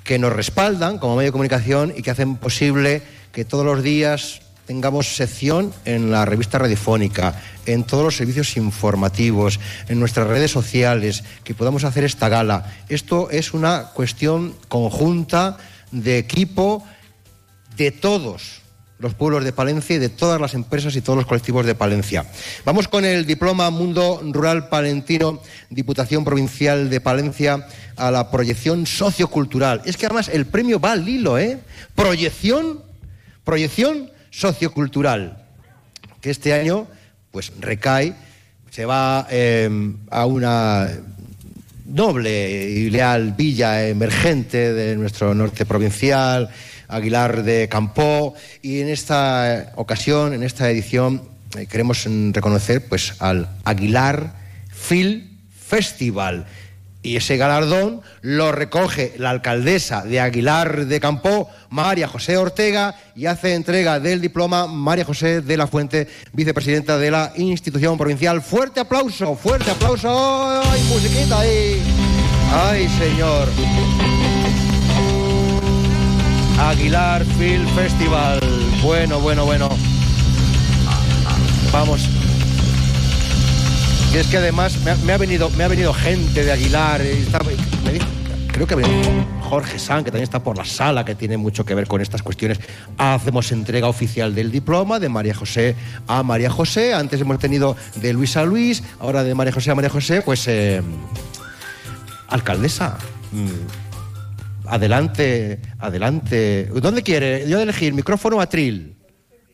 que nos respaldan como medio de comunicación y que hacen posible que todos los días tengamos sección en la revista radiofónica, en todos los servicios informativos, en nuestras redes sociales, que podamos hacer esta gala. Esto es una cuestión conjunta de equipo de todos, los pueblos de Palencia y de todas las empresas y todos los colectivos de Palencia. Vamos con el diploma Mundo Rural Palentino, Diputación Provincial de Palencia, a la proyección sociocultural. Es que además el premio va al hilo, ¿eh? Proyección, proyección sociocultural, que este año pues recae, se va eh, a una noble y leal villa emergente de nuestro norte provincial, Aguilar de Campó, y en esta ocasión, en esta edición, eh, queremos reconocer pues, al Aguilar Film Festival. Y ese galardón lo recoge la alcaldesa de Aguilar de Campó, María José Ortega, y hace entrega del diploma María José de la Fuente, vicepresidenta de la institución provincial. Fuerte aplauso, fuerte aplauso. ¡Ay, musiquita ahí! ¡Ay, señor! Aguilar Film Festival. Bueno, bueno, bueno. Vamos. Y es que además me ha, venido, me ha venido gente de Aguilar. y está- me creo que ha venido Jorge San, que también está por la sala, que tiene mucho que ver con estas cuestiones. Hacemos entrega oficial del diploma de María José a María José. Antes hemos tenido de Luis a Luis, ahora de María José a María José. Pues, eh, alcaldesa. mm, Adelante, adelante. ¿Dónde quiere? Yo de elegir micrófono atril.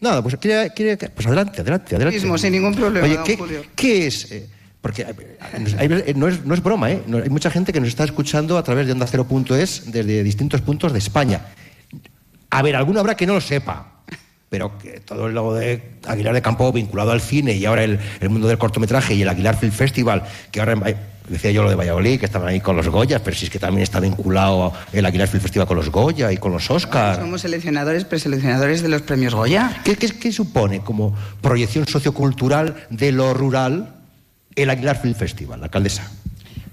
Nada, pues quiere, quiere- pues adelante, adelante, adelante. Mismo, sin ningún problema, Oye, ¿qué, Julio. qué es? eh, Porque eh, hay- no, es, no es broma, ¿eh? Hay mucha gente que nos está escuchando a través de Onda Cero.es desde distintos puntos de España. A ver, alguno habrá que no lo sepa, pero que todo lo de Aguilar de Campo vinculado al cine y ahora el, el mundo del cortometraje y el Aguilar Film Festival, que ahora eh, decía yo lo de Valladolid, que estaban ahí con los Goya, pero si es que también está vinculado el Aguilar Film Festival con los Goya y con los Oscar. Somos seleccionadores, preseleccionadores de los premios Goya. ¿Qué, qué, qué supone como proyección sociocultural de lo rural el Aguilar Film Festival, alcaldesa?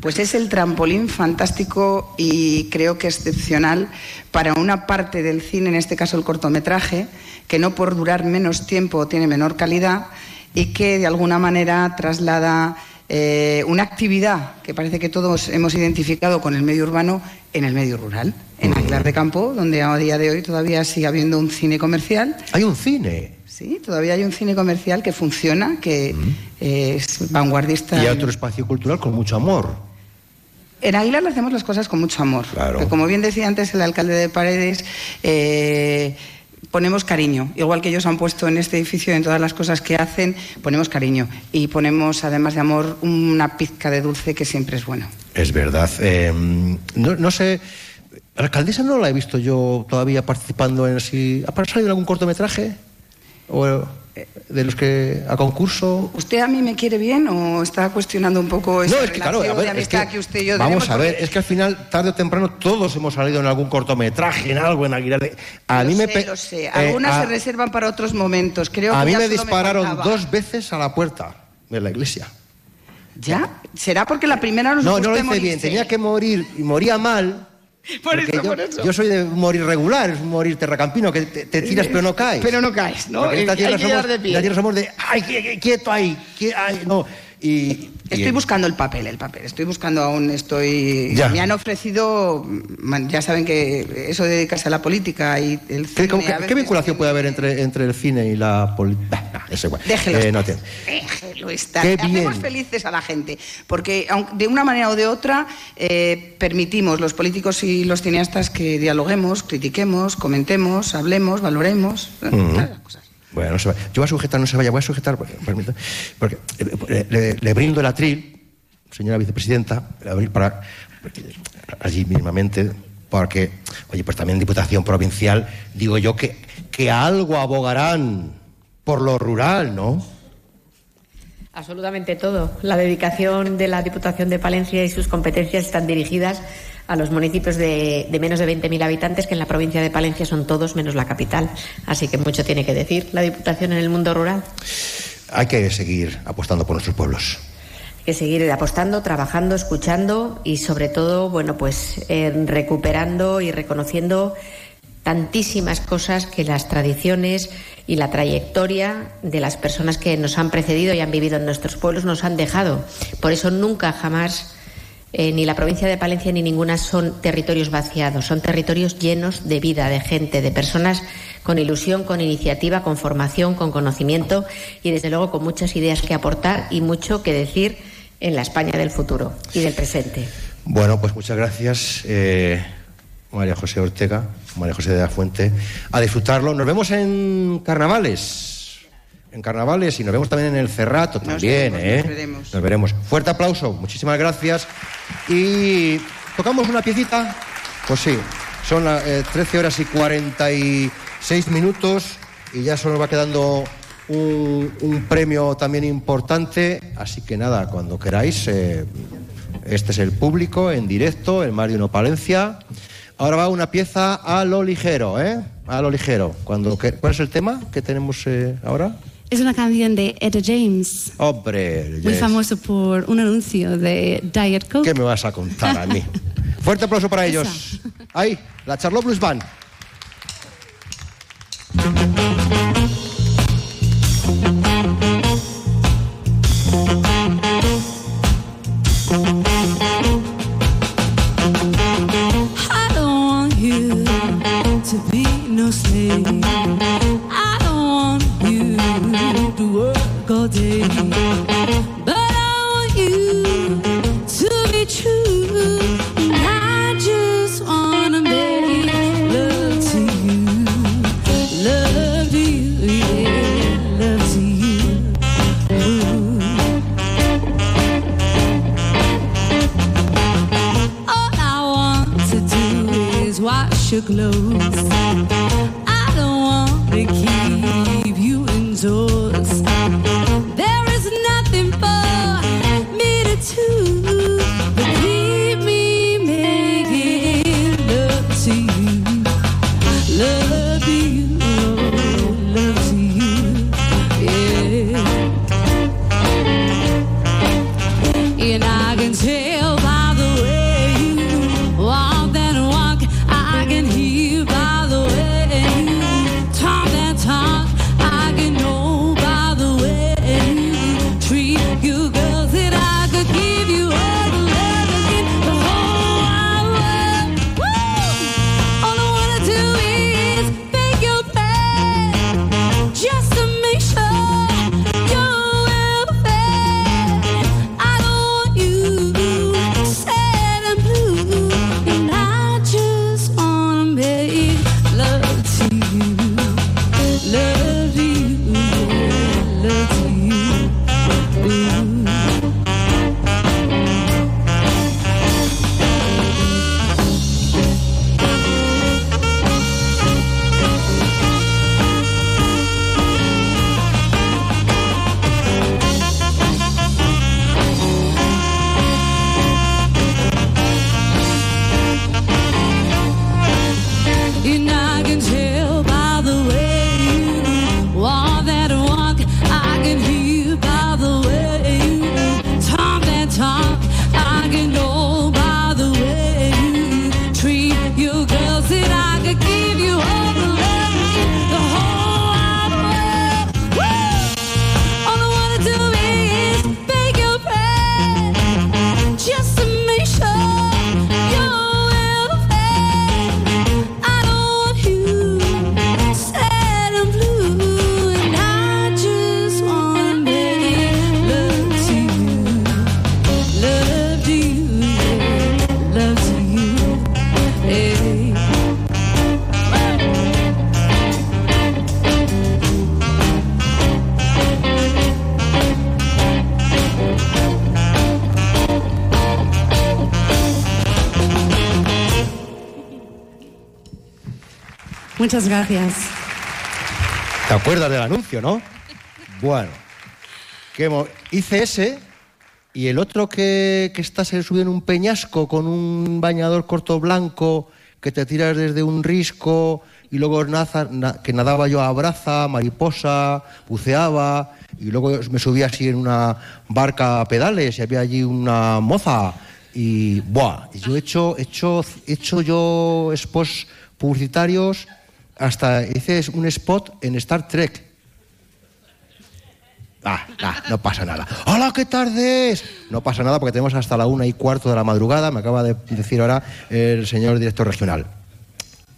Pues es el trampolín fantástico y creo que excepcional para una parte del cine, en este caso el cortometraje, que no por durar menos tiempo tiene menor calidad y que de alguna manera traslada eh, una actividad que parece que todos hemos identificado con el medio urbano en el medio rural, en Aguilar de Campo, donde a día de hoy todavía sigue habiendo un cine comercial. Hay un cine. Sí, todavía hay un cine comercial que funciona, que eh, es vanguardista. Y otro espacio cultural con mucho amor. En Aguilar le hacemos las cosas con mucho amor. Claro. Como bien decía antes el alcalde de Paredes, eh, ponemos cariño. Igual que ellos han puesto en este edificio, en todas las cosas que hacen, ponemos cariño. Y ponemos, además de amor, una pizca de dulce que siempre es bueno. Es verdad. eh, no, no sé. La alcaldesa no la he visto yo todavía participando en así. ¿Ha salido algún cortometraje? ¿O de los que a concurso? ¿Usted a mí me quiere bien o está cuestionando un poco esa No, es que claro, a relación ver, de es amistad que- que, usted y yo Vamos tenemos? a ver, Porque es que al final, tarde o temprano, todos hemos salido en algún cortometraje, en algo, en Aguilar. A lo mí me. sé, pe- lo sé. eh, Algunas a- se reservan para otros momentos. Creo a que mí me dispararon faltaba. dos veces a la puerta de la iglesia. ¿Ya? ¿Será porque la primera nos No, no lo hice bien. Tenía que morir y moría mal. *laughs* Por porque eso, yo, por eso. yo soy de morir regular, es un morir terracampino, que te, te tiras pero no caes. Pero no caes, ¿no? En esta Hay tierra que somos, de pie. la tierra somos de, ¡ay, qui- qui- quieto ahí! qui- ay, no. Y, Estoy y- buscando el papel, el papel. Estoy buscando aún, estoy... Ya. Me han ofrecido, ya saben que eso de dedicarse a la política y el ¿Qué, cine... qué- vinculación puede haber entre, entre el cine y la política? es igual. Déjelo Eh, no tiene. Déjelo estar. Qué Hacemos bien. felices a la gente, porque de una manera o de otra eh, permitimos los políticos y los cineastas que dialoguemos, critiquemos, comentemos, hablemos, valoremos. Ujú. Bueno, no se va. Yo voy a sujetar, no se vaya, voy a sujetar, porque, porque, eh, le, brindo el atril, señora vicepresidenta, el abril para allí mismamente, porque, oye, pues también Diputación Provincial, digo yo que, que algo abogarán por lo rural, ¿no? Absolutamente todo. La dedicación de la Diputación de Palencia y sus competencias están dirigidas a los municipios de, de menos de 20.000 habitantes, que en la provincia de Palencia son todos menos la capital. Así que mucho tiene que decir la Diputación en el mundo rural. Hay que seguir apostando por nuestros pueblos. Hay que seguir apostando, trabajando, escuchando y sobre todo, bueno, pues eh, recuperando y reconociendo tantísimas cosas que las tradiciones y la trayectoria de las personas que nos han precedido y han vivido en nuestros pueblos nos han dejado. Por eso nunca jamás eh, ni la provincia de Palencia ni ninguna son territorios vaciados, son territorios llenos de vida, de gente, de personas con ilusión, con iniciativa, con formación, con conocimiento y desde luego con muchas ideas que aportar y mucho que decir en la España del futuro y del presente. Bueno, pues muchas gracias, eh, María José Ortega, María José de la Fuente. A disfrutarlo. Nos vemos en carnavales. En carnavales y nos vemos también en el Cerrato también, vemos, ¿eh? nos veremos. Nos veremos. Fuerte aplauso, muchísimas gracias. Y tocamos una piecita. Pues sí, son las eh, 13 horas y 46 minutos y ya solo nos va quedando un, un premio también importante. Así que nada, cuando queráis, eh, este es el público en directo, en Mario No Palencia. Ahora va una pieza a lo ligero, ¿eh? A lo ligero. Cuando, ¿Cuál es el tema que tenemos eh, ahora? Es una canción de Etta James, Hombre, muy yes. famoso por un anuncio de Diet Coke. ¿qué me vas a contar a mí? *laughs* Fuerte aplauso para ellos. Ahí, la Charlotte Blues Band. But I want you to be true. I just wanna make love to you. Love to you, yeah, love to you. All I want to do is your. Muchas gracias. ¿Te acuerdas del anuncio, no? Bueno, que hice ese y el otro que, que estás subido en un peñasco con un bañador corto blanco que te tiras desde un risco y luego que nadaba yo a braza, mariposa, buceaba y luego me subía así en una barca a pedales y había allí una moza y buah, yo he hecho, he hecho, he hecho yo spots publicitarios hasta hice un spot en Star Trek Ah, ah, no pasa nada. ¡Hola, qué tardes! No pasa nada porque tenemos hasta la una y cuarto de la madrugada, me acaba de decir ahora el señor director regional.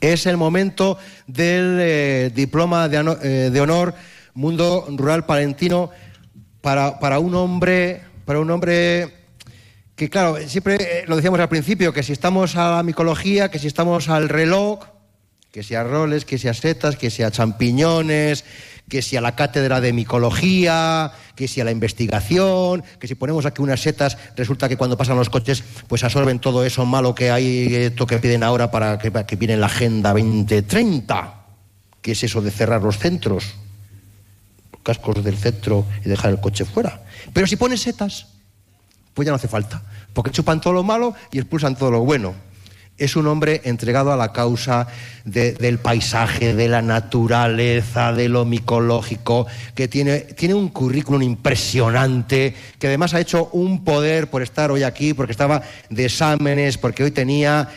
Es el momento del eh, diploma de, eh, de honor Mundo Rural Palentino para, para un hombre, para un hombre que claro, siempre eh, lo decíamos al principio, que si estamos a la micología, que si estamos al reloj, que si a roles, que si a setas, que si a champiñones, que si a la cátedra de micología, que si a la investigación, que si ponemos aquí unas setas, resulta que cuando pasan los coches, pues absorben todo eso malo que hay, esto que piden ahora para que, para que viene la Agenda 2030, que es eso de cerrar los centros, cascos del centro y dejar el coche fuera. Pero si pones setas, pues ya no hace falta, porque chupan todo lo malo y expulsan todo lo bueno. Es un hombre entregado a la causa de- del paisaje, de la naturaleza, de lo micológico, que tiene, tiene un currículum impresionante, que además ha hecho un poder por estar hoy aquí, porque estaba de exámenes, porque hoy tenía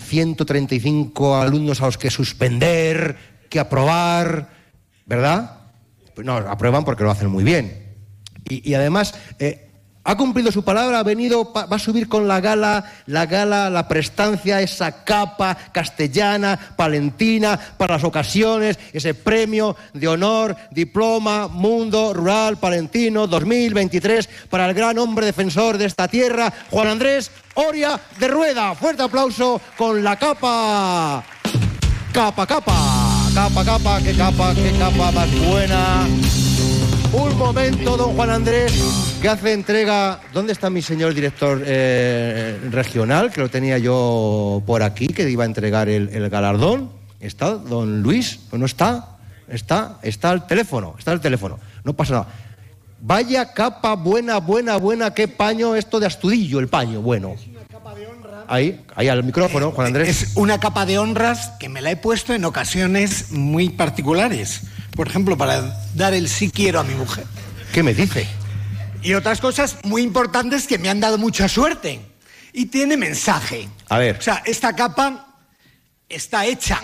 135 alumnos a los que suspender, que aprobar, ¿verdad? Pues no, aprueban porque lo hacen muy bien. Y, y además eh, ha cumplido su palabra, ha venido, va a subir con la gala, la gala, la prestancia, esa capa castellana, palentina, para las ocasiones, ese premio de honor, diploma, mundo rural palentino 2023 para el gran hombre defensor de esta tierra, Juan Andrés Oria de Rueda. Fuerte aplauso con la capa. Capa, capa, capa, capa, qué capa, qué capa más buena. Un momento, don Juan Andrés, que hace entrega. ¿Dónde está mi señor director eh, regional? Que lo tenía yo por aquí, que iba a entregar el, el galardón. ¿Está don Luis? ¿O no está? Está, está al teléfono, está al teléfono. No pasa nada. Vaya capa buena, buena, buena, qué paño esto de Astudillo, el paño, bueno. Ahí, ahí al micrófono, Juan Andrés. Es una capa de honras que me la he puesto en ocasiones muy particulares. Por ejemplo, para dar el sí quiero a mi mujer. ¿Qué me dice? Y otras cosas muy importantes que me han dado mucha suerte. Y tiene mensaje. A ver. O sea, esta capa está hecha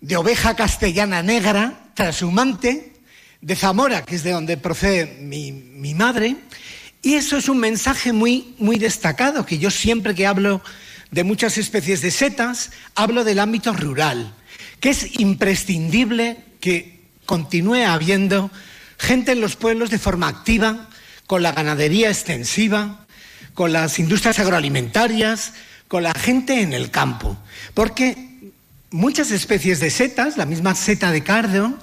de oveja castellana negra, trashumante, de Zamora, que es de donde procede mi, mi madre. Y eso es un mensaje muy, muy destacado, que yo siempre que hablo de muchas especies de setas, hablo del ámbito rural, que es imprescindible que continúe habiendo gente en los pueblos de forma activa, con la ganadería extensiva, con las industrias agroalimentarias, con la gente en el campo. Porque muchas especies de setas, la misma seta de cardo,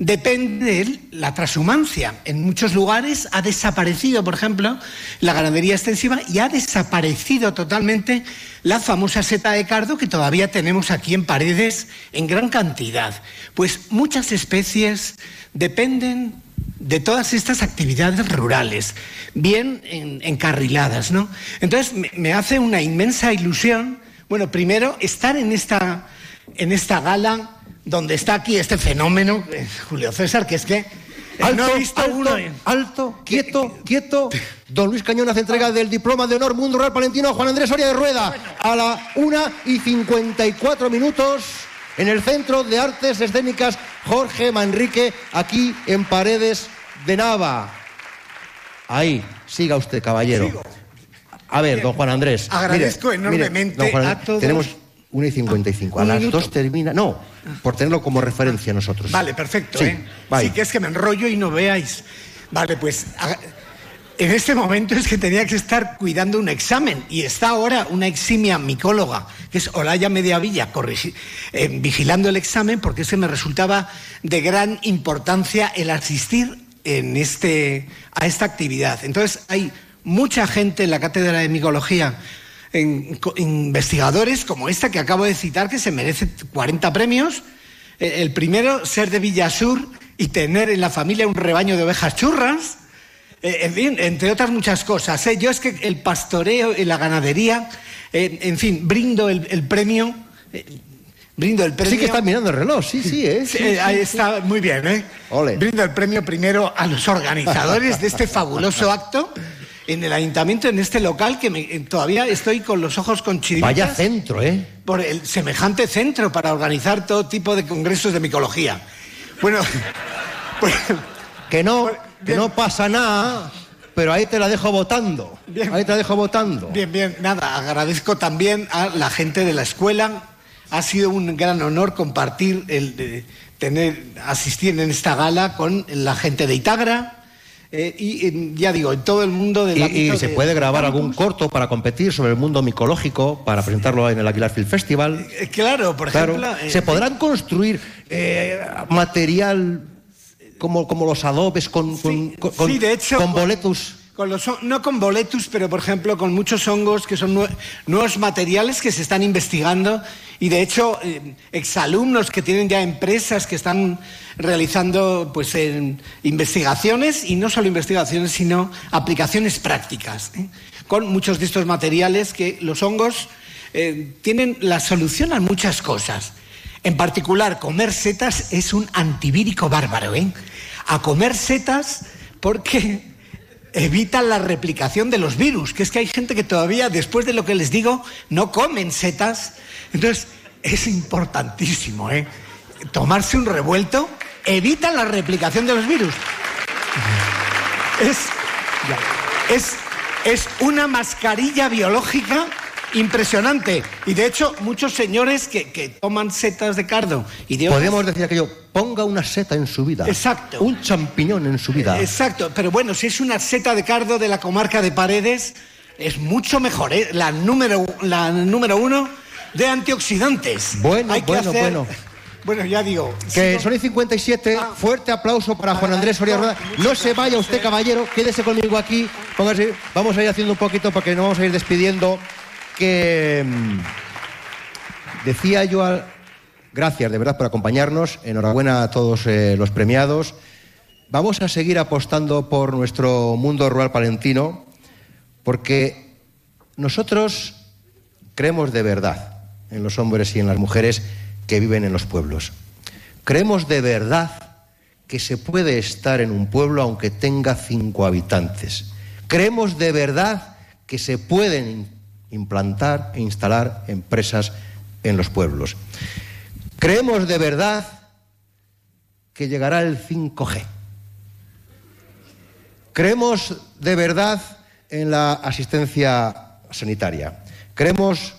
depende de la transhumancia. En muchos lugares ha desaparecido, por ejemplo, la ganadería extensiva y ha desaparecido totalmente la famosa seta de cardo que todavía tenemos aquí en paredes en gran cantidad. Pues muchas especies dependen de todas estas actividades rurales, bien en- encarriladas, ¿no? Entonces me, me hace una inmensa ilusión, bueno, primero estar en esta, en esta gala donde está aquí este fenómeno, eh, Julio César, que es que eh, Alto, no he visto alto, uno alto, quieto, quieto. Don Luis Cañón hace entrega del diploma de honor Mundo Rural Palentino a Juan Andrés Soria de Rueda a la 1 y 54 minutos en el Centro de Artes Escénicas Jorge Manrique, aquí en Paredes de Nava. Ahí, siga usted, caballero. A ver, don Juan Andrés. Agradezco mire, mire, enormemente don Juan a todos- Tenemos 1 y 55. A las minuto. 2 termina. No, por tenerlo como referencia nosotros. Vale, perfecto. Sí, ¿eh? Sí, que es que me enrollo y no veáis. Vale, pues en este momento es que tenía que estar cuidando un examen y está ahora una eximia micóloga, que es Olaya Mediavilla, corrigi- eh, vigilando el examen porque ese me resultaba de gran importancia el asistir en este, a esta actividad. Entonces hay mucha gente en la cátedra de micología en- investigadores como esta que acabo de citar, que se merece 40 premios. Eh, El primero, ser de Villasur y tener en la familia un rebaño de ovejas churras. Eh, en fin, entre otras muchas cosas. ¿eh? Yo es que el pastoreo y la ganadería, eh, en fin, brindo el, el premio. eh, brindo el premio. Sí que está mirando el reloj, sí, sí, ¿eh? Sí, ahí está, muy bien, ¿eh? Brindo el premio primero a los organizadores de este fabuloso acto en el ayuntamiento, en este local, que me- todavía estoy con los ojos con chiribitas. Vaya centro, ¿eh? Por el semejante centro para organizar todo tipo de congresos de micología. Bueno, *laughs* pues, que no, que no pasa nada, pero ahí te la dejo votando. Ahí te la dejo votando. Bien, bien, nada, agradezco también a la gente de la escuela. Ha sido un gran honor compartir el de tener, asistir en esta gala con la gente de Itagra. Eh, y eh, ya digo, en todo el mundo del Y, y se de- puede grabar algún corto para competir sobre el mundo micológico, para presentarlo en el Aguilar Film Festival. Eh, Claro, por Claro. ejemplo. eh, Se podrán construir eh, material como, como los adobes con, con, con- sí, de hecho, con boletus. No con boletus, pero por ejemplo con muchos hongos que son nue- nuevos materiales que se están investigando y de hecho eh, exalumnos que tienen ya empresas que están realizando pues investigaciones y no solo investigaciones sino aplicaciones prácticas ¿eh? con muchos de estos materiales que los hongos eh, tienen la solución a muchas cosas. En particular, comer setas es un antivírico bárbaro. A comer setas porque evitan la replicación de los virus, que es que hay gente que todavía, después de lo que les digo, no comen setas. Entonces, es importantísimo, ¿eh? Tomarse un revuelto evita la replicación de los virus. Es, es, es una mascarilla biológica impresionante. Y de hecho, muchos señores que, que toman setas de cardo y de otras- Podríamos decir aquello, ponga una seta en su vida. Exacto. Un champiñón en su vida. Exacto, pero bueno, si es una seta de cardo de la comarca de Paredes, es mucho mejor, ¿eh? La número, la número uno de antioxidantes. Bueno, Hay que bueno, hacer- bueno. *laughs* Bueno, ya digo. Que son y 57, fuerte aplauso para Juan Andrés Soria Rueda. No se vaya usted, caballero, quédese conmigo aquí. Póngase, vamos a ir haciendo un poquito porque nos vamos a ir despidiendo. Que mm, decía yo al. Gracias de verdad por acompañarnos. Enhorabuena a todos eh, los premiados. Vamos a seguir apostando por nuestro mundo rural palentino porque nosotros creemos de verdad en los hombres y en las mujeres que viven en los pueblos. Creemos de verdad que se puede estar en un pueblo aunque tenga cinco habitantes. Creemos de verdad que se pueden implantar e instalar empresas en los pueblos. Creemos de verdad que llegará el 5G. Creemos de verdad en la asistencia sanitaria. Creemos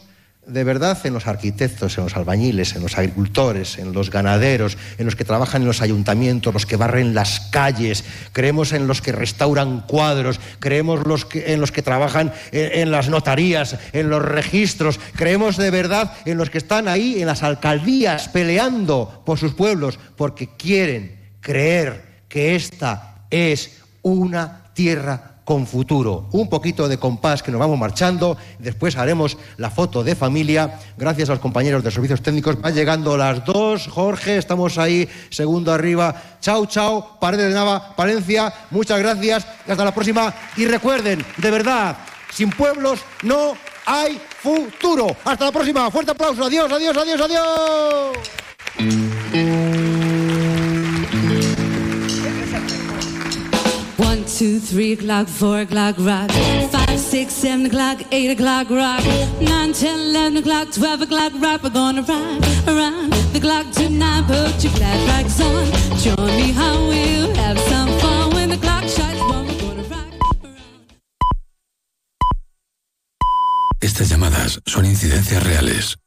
de verdad en los arquitectos, en los albañiles, en los agricultores, en los ganaderos, en los que trabajan en los ayuntamientos, los que barren las calles. Creemos en los que restauran cuadros. Creemos en los que trabajan en, en las notarías, en los registros. Creemos de verdad en los que están ahí en las alcaldías peleando por sus pueblos porque quieren creer que esta es una tierra con futuro. Un poquito de compás que nos vamos marchando, después haremos la foto de familia. Gracias a los compañeros de servicios técnicos. Van llegando las dos, Jorge, estamos ahí, segundo arriba. Chao, chao, Paredes de Nava, Palencia, muchas gracias hasta la próxima. Y recuerden, de verdad, sin pueblos no hay futuro. Hasta la próxima, fuerte aplauso, adiós, adiós, adiós, adiós. Two, three o'clock, four o'clock, rock. Five, six, seven o'clock, eight o'clock, rock. Nine, ten, eleven o'clock, twelve o'clock, rock. We're gonna rock around the clock tonight. Put your glad rags on. Join me, how we'll have some fun when the clock strikes one. We're gonna rock. Estas llamadas son incidencias reales.